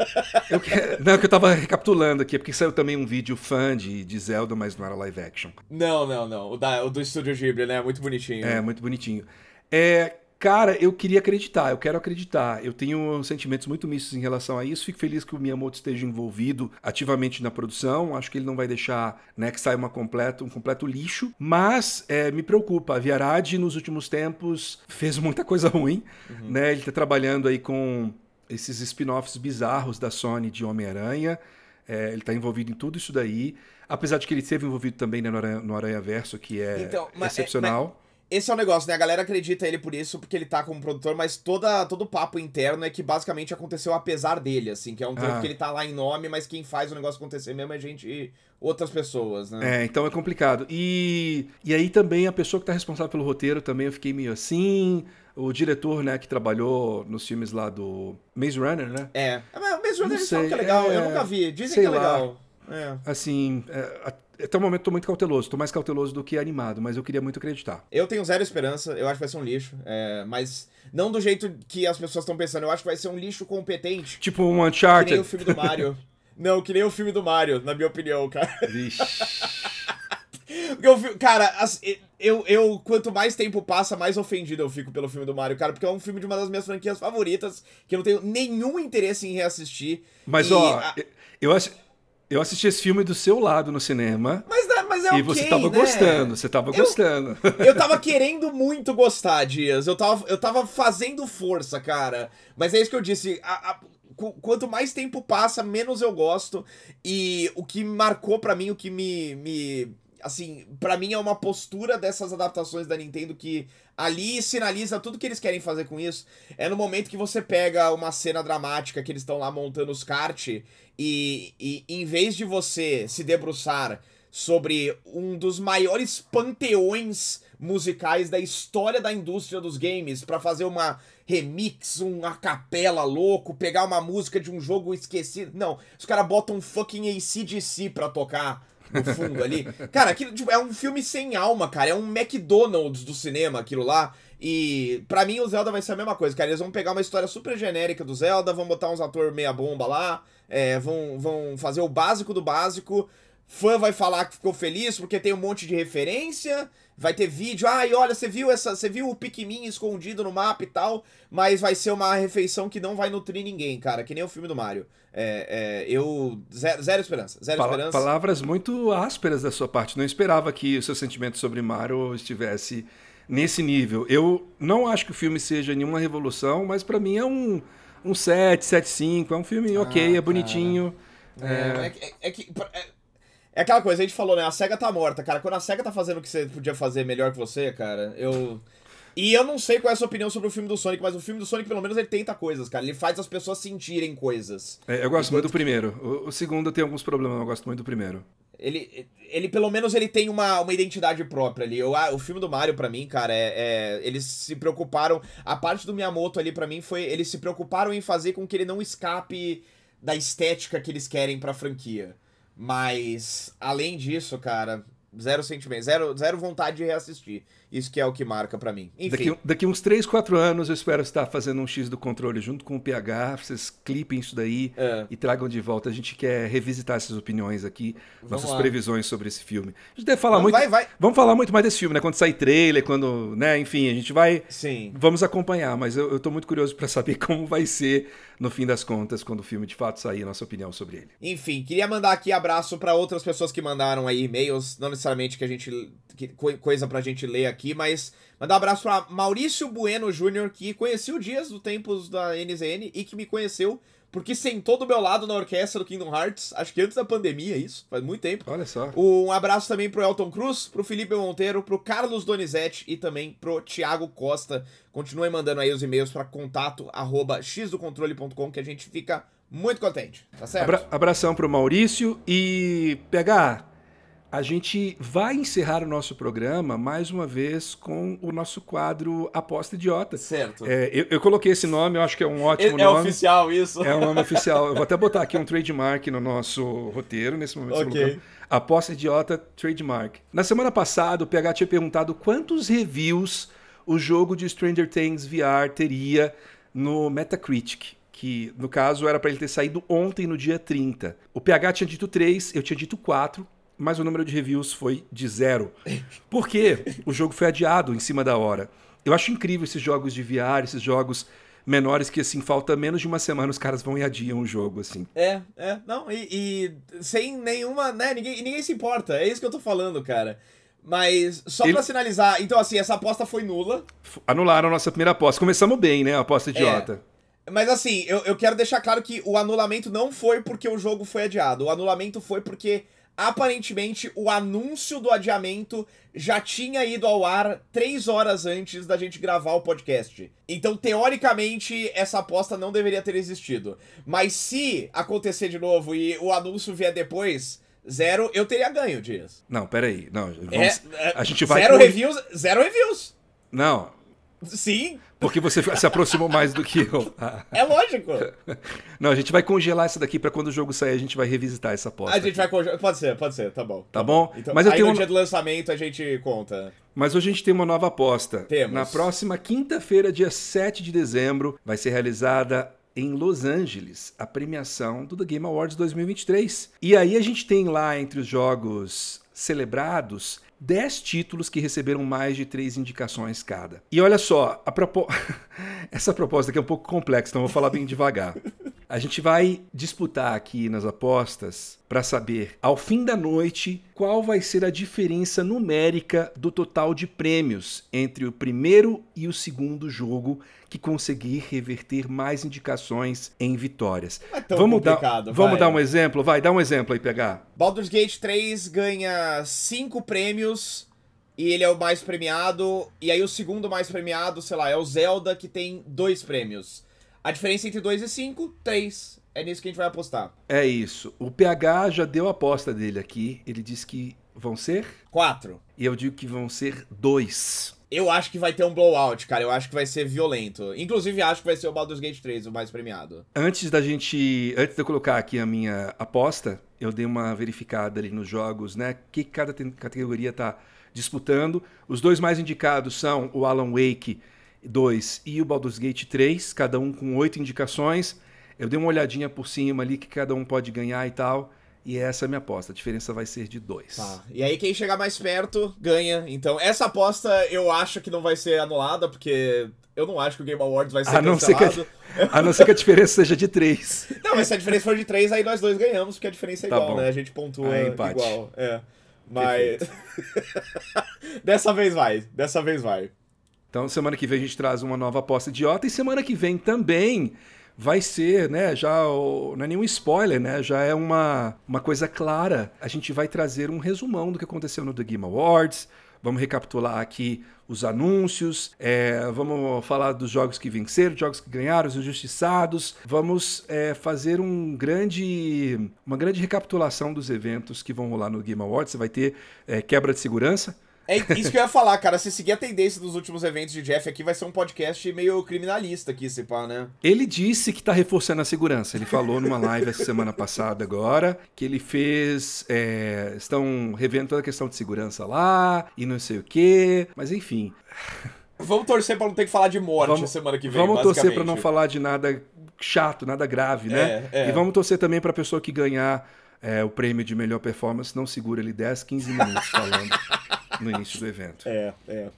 Speaker 1: eu quero... Não, é que eu tava recapitulando aqui, porque saiu também um vídeo fã de, de Zelda, mas não era live action.
Speaker 2: Não, não, não. O, da, o do Estúdio Ghibli, né? Muito bonitinho.
Speaker 1: É, muito bonitinho. É, Cara, eu queria acreditar, eu quero acreditar. Eu tenho sentimentos muito mistos em relação a isso. Fico feliz que o Miyamoto esteja envolvido ativamente na produção. Acho que ele não vai deixar né, que saia uma completo, um completo lixo. Mas é, me preocupa. A Viarad, nos últimos tempos, fez muita coisa ruim. Uhum. Né? Ele está trabalhando aí com esses spin-offs bizarros da Sony de Homem-Aranha. É, ele está envolvido em tudo isso daí. Apesar de que ele esteve envolvido também né, no, Aranha, no Aranha Verso, que é então, mas, excepcional.
Speaker 2: É, mas esse é o negócio, né? A galera acredita ele por isso, porque ele tá como produtor, mas toda, todo o papo interno é que basicamente aconteceu apesar dele, assim, que é um tempo ah. que ele tá lá em nome, mas quem faz o negócio acontecer mesmo é gente. outras pessoas, né?
Speaker 1: É, então é complicado. E, e aí também a pessoa que tá responsável pelo roteiro também eu fiquei meio assim. O diretor, né, que trabalhou nos filmes lá do Maze Runner, né?
Speaker 2: É. Mas o Maze Runner eles falam que é legal, é... eu nunca vi. Dizem que é legal.
Speaker 1: É. Assim, é, até o momento tô muito cauteloso, tô mais cauteloso do que animado, mas eu queria muito acreditar.
Speaker 2: Eu tenho zero esperança, eu acho que vai ser um lixo, é, mas não do jeito que as pessoas estão pensando, eu acho que vai ser um lixo competente.
Speaker 1: Tipo um Uncharted. Que
Speaker 2: nem o filme do Mario. não, que nem o filme do Mario, na minha opinião, cara. Vixe. Eu, cara, eu, eu, quanto mais tempo passa, mais ofendido eu fico pelo filme do Mario, cara, porque é um filme de uma das minhas franquias favoritas, que eu não tenho nenhum interesse em reassistir.
Speaker 1: Mas, ó, a... eu acho. Eu assisti esse filme do seu lado no cinema.
Speaker 2: Mas, mas é E
Speaker 1: okay, você tava
Speaker 2: né?
Speaker 1: gostando, você tava eu, gostando.
Speaker 2: Eu tava querendo muito gostar, Dias. Eu tava, eu tava fazendo força, cara. Mas é isso que eu disse. A, a, quanto mais tempo passa, menos eu gosto. E o que marcou para mim, o que me, me assim, para mim é uma postura dessas adaptações da Nintendo que ali sinaliza tudo que eles querem fazer com isso. É no momento que você pega uma cena dramática que eles estão lá montando os kart e, e em vez de você se debruçar sobre um dos maiores panteões musicais da história da indústria dos games para fazer uma remix, uma capela louco, pegar uma música de um jogo esquecido. Não, os caras botam um fucking ACDC pra tocar no fundo ali. Cara, aquilo tipo, é um filme sem alma, cara. É um McDonald's do cinema, aquilo lá. E para mim o Zelda vai ser a mesma coisa, cara. Eles vão pegar uma história super genérica do Zelda, vão botar uns atores meia bomba lá, é, vão, vão fazer o básico do básico. Fã vai falar que ficou feliz porque tem um monte de referência vai ter vídeo, ai, olha, você viu essa, você viu o Pikmin escondido no mapa e tal, mas vai ser uma refeição que não vai nutrir ninguém, cara, que nem o filme do Mario. É, é, eu zero, zero, esperança, zero Pala esperança.
Speaker 1: Palavras muito ásperas da sua parte. Não esperava que o seu sentimento sobre Mario estivesse nesse nível. Eu não acho que o filme seja nenhuma revolução, mas para mim é um um 7, 7.5, é um filme ok, ah, é bonitinho.
Speaker 2: É, é, é, é que é, aquela coisa, a gente falou, né? A SEGA tá morta, cara. Quando a SEGA tá fazendo o que você podia fazer melhor que você, cara, eu. E eu não sei qual é a sua opinião sobre o filme do Sonic, mas o filme do Sonic, pelo menos, ele tenta coisas, cara. Ele faz as pessoas sentirem coisas.
Speaker 1: É, eu gosto Enquanto... muito do primeiro. O, o segundo tem alguns problemas, eu gosto muito do primeiro.
Speaker 2: Ele, ele pelo menos, ele tem uma, uma identidade própria ali. Eu, ah, o filme do Mario, para mim, cara, é, é, Eles se preocuparam... A parte do Miyamoto ali, para mim, foi... Eles se preocuparam em fazer com que ele não escape da estética que eles querem pra franquia. Mas, além disso, cara, zero sentimento, zero, zero vontade de reassistir. Isso que é o que marca para mim. Enfim.
Speaker 1: Daqui, daqui uns 3, 4 anos eu espero estar fazendo um X do controle junto com o PH. Vocês clipem isso daí é. e tragam de volta. A gente quer revisitar essas opiniões aqui, vamos nossas lá. previsões sobre esse filme. A gente deve falar muito.
Speaker 2: Vai, vai.
Speaker 1: Vamos falar muito mais desse filme, né? Quando sair trailer, quando. né? Enfim, a gente vai.
Speaker 2: Sim.
Speaker 1: Vamos acompanhar, mas eu, eu tô muito curioso para saber como vai ser, no fim das contas, quando o filme de fato sair, a nossa opinião sobre ele.
Speaker 2: Enfim, queria mandar aqui abraço para outras pessoas que mandaram aí e-mails, não necessariamente que a gente que, coisa pra gente ler aqui, mas mandar um abraço pra Maurício Bueno Júnior, que conheci o Dias do tempos da NZN e que me conheceu porque sentou do meu lado na orquestra do Kingdom Hearts, acho que antes da pandemia, isso, faz muito tempo.
Speaker 1: Olha só.
Speaker 2: Um abraço também pro Elton Cruz, pro Felipe Monteiro, pro Carlos Donizete e também pro Thiago Costa. Continuem mandando aí os e-mails para contato arroba xdocontrole.com que a gente fica muito contente, tá certo?
Speaker 1: Abra abração pro Maurício e pegar a gente vai encerrar o nosso programa mais uma vez com o nosso quadro Aposta Idiota.
Speaker 2: Certo.
Speaker 1: É, eu, eu, coloquei esse nome, eu acho que é um ótimo
Speaker 2: é,
Speaker 1: nome.
Speaker 2: É oficial isso?
Speaker 1: É um nome oficial. Eu vou até botar aqui um trademark no nosso roteiro nesse momento.
Speaker 2: Ok.
Speaker 1: Aposta Idiota Trademark. Na semana passada, o PH tinha perguntado quantos reviews o jogo de Stranger Things VR teria no Metacritic que no caso era para ele ter saído ontem, no dia 30. O PH tinha dito 3, eu tinha dito 4, mas o número de reviews foi de zero. Porque o jogo foi adiado em cima da hora. Eu acho incrível esses jogos de VR, esses jogos menores que, assim, falta menos de uma semana, os caras vão e adiam o jogo, assim.
Speaker 2: É, é, não, e, e sem nenhuma, né, ninguém, ninguém se importa, é isso que eu tô falando, cara. Mas, só Ele... pra sinalizar, então assim, essa aposta foi nula.
Speaker 1: Anularam a nossa primeira aposta. Começamos bem, né, a aposta idiota.
Speaker 2: É. Mas assim, eu, eu quero deixar claro que o anulamento não foi porque o jogo foi adiado. O anulamento foi porque aparentemente o anúncio do adiamento já tinha ido ao ar três horas antes da gente gravar o podcast. Então, teoricamente, essa aposta não deveria ter existido. Mas se acontecer de novo e o anúncio vier depois, zero, eu teria ganho, Dias.
Speaker 1: Não, peraí. Não,
Speaker 2: vamos, é, é,
Speaker 1: a gente vai.
Speaker 2: Zero reviews, zero reviews.
Speaker 1: Não,
Speaker 2: Sim.
Speaker 1: Porque você se aproximou mais do que eu.
Speaker 2: É lógico.
Speaker 1: Não, a gente vai congelar isso daqui para quando o jogo sair a gente vai revisitar essa aposta.
Speaker 2: A gente aqui. vai congelar. Pode ser, pode ser, tá bom.
Speaker 1: Tá, tá bom? bom?
Speaker 2: Então, Mas eu aí tenho no dia do lançamento a gente conta.
Speaker 1: Mas hoje a gente tem uma nova aposta.
Speaker 2: Temos.
Speaker 1: Na próxima quinta-feira, dia 7 de dezembro, vai ser realizada em Los Angeles a premiação do The Game Awards 2023. E aí a gente tem lá entre os jogos celebrados 10 títulos que receberam mais de 3 indicações cada. E olha só, propo... essa proposta aqui é um pouco complexa, então vou falar bem devagar. A gente vai disputar aqui nas apostas para saber, ao fim da noite, qual vai ser a diferença numérica do total de prêmios entre o primeiro e o segundo jogo que conseguir reverter mais indicações em vitórias.
Speaker 2: É vamos dar,
Speaker 1: vamos dar um exemplo? Vai, dá um exemplo aí, pegar.
Speaker 2: Baldur's Gate 3 ganha 5 prêmios e ele é o mais premiado. E aí o segundo mais premiado, sei lá, é o Zelda, que tem dois prêmios. A diferença entre 2 e 5, 3. É nisso que a gente vai apostar.
Speaker 1: É isso. O PH já deu a aposta dele aqui. Ele disse que vão ser?
Speaker 2: Quatro.
Speaker 1: E eu digo que vão ser dois.
Speaker 2: Eu acho que vai ter um blowout, cara. Eu acho que vai ser violento. Inclusive, acho que vai ser o Baldur's Gate 3, o mais premiado.
Speaker 1: Antes da gente. Antes de eu colocar aqui a minha aposta, eu dei uma verificada ali nos jogos, né? Que cada categoria tá disputando. Os dois mais indicados são o Alan Wake 2 e o Baldur's Gate 3, cada um com oito indicações. Eu dei uma olhadinha por cima ali que cada um pode ganhar e tal. E essa é a minha aposta. A diferença vai ser de dois.
Speaker 2: Tá. E aí, quem chegar mais perto ganha. Então, essa aposta eu acho que não vai ser anulada, porque eu não acho que o Game Awards vai ser a não cancelado.
Speaker 1: Ser a, a, não ser que a diferença seja de três.
Speaker 2: Não, mas se a diferença for de três, aí nós dois ganhamos, porque a diferença é tá igual, bom. né? A gente pontua é, igual. É. Mas. Dessa vez vai. Dessa vez vai.
Speaker 1: Então, semana que vem a gente traz uma nova aposta idiota. E semana que vem também vai ser, né, já não é nenhum spoiler, né, já é uma, uma coisa clara. A gente vai trazer um resumão do que aconteceu no The Game Awards, vamos recapitular aqui os anúncios, é, vamos falar dos jogos que venceram, jogos que ganharam, os injustiçados, vamos é, fazer um grande, uma grande recapitulação dos eventos que vão rolar no Game Awards. Vai ter é, quebra de segurança,
Speaker 2: é isso que eu ia falar, cara. Se seguir a tendência dos últimos eventos de Jeff aqui, vai ser um podcast meio criminalista aqui, se pá, né?
Speaker 1: Ele disse que tá reforçando a segurança. Ele falou numa live essa semana passada agora que ele fez. É, estão revendo toda a questão de segurança lá e não sei o quê. Mas enfim.
Speaker 2: Vamos torcer pra não ter que falar de morte vamos, semana que vem.
Speaker 1: Vamos torcer pra não falar de nada chato, nada grave, né? É, é. E vamos torcer também pra pessoa que ganhar é, o prêmio de melhor performance não segura ele 10, 15 minutos falando. No início do evento.
Speaker 2: É, é.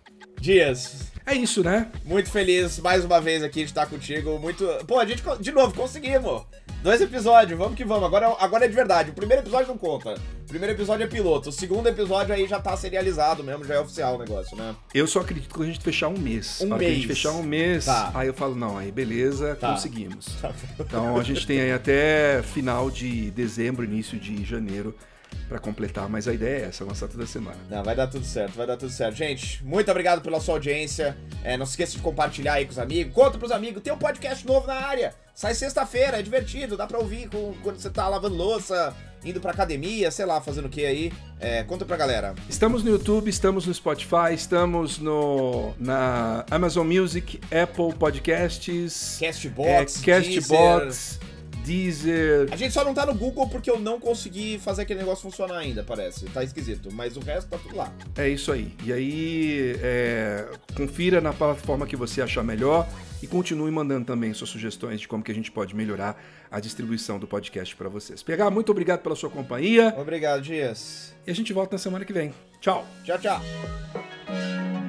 Speaker 2: Dias,
Speaker 1: É isso, né?
Speaker 2: muito feliz mais uma vez aqui de estar contigo. Muito. Pô, a gente, de novo, conseguimos. Dois episódios, vamos que vamos. Agora, agora é de verdade. O primeiro episódio não conta. O primeiro episódio é piloto. O segundo episódio aí já tá serializado mesmo, já é oficial o negócio, né?
Speaker 1: Eu só acredito quando a gente fechar um mês.
Speaker 2: Um
Speaker 1: que a gente
Speaker 2: mês.
Speaker 1: fechar um mês,
Speaker 2: Tá.
Speaker 1: aí eu falo, não, aí beleza,
Speaker 2: Tá.
Speaker 1: conseguimos. Então a gente tem aí até final de dezembro, início de janeiro pra completar, mas a ideia é essa, lançar toda semana.
Speaker 2: Não, vai dar tudo certo, vai dar tudo certo. Gente, muito obrigado pela sua audiência. É, não se esqueça de compartilhar aí com os amigos. Conta pros amigos, tem um podcast novo na área. Sai sexta-feira, é divertido, dá pra ouvir com- quando você tá lavando louça, indo pra academia, sei lá, fazendo o que aí. É, conta pra galera.
Speaker 1: Estamos no YouTube, estamos no Spotify, estamos no na Amazon Music, Apple Podcasts,
Speaker 2: Castbox,
Speaker 1: é, Castbox, Deezer.
Speaker 2: A gente só não tá no Google porque eu não consegui fazer aquele negócio funcionar ainda, parece. Tá esquisito. Mas o resto tá tudo lá.
Speaker 1: É isso aí. E aí, é, confira na plataforma que você achar melhor e continue mandando também suas sugestões de como que a gente pode melhorar a distribuição do podcast para vocês. PH, muito obrigado pela sua companhia
Speaker 2: Obrigado, Dias.
Speaker 1: e a gente volta na semana que vem. Tchau!
Speaker 2: Tchau, tchau.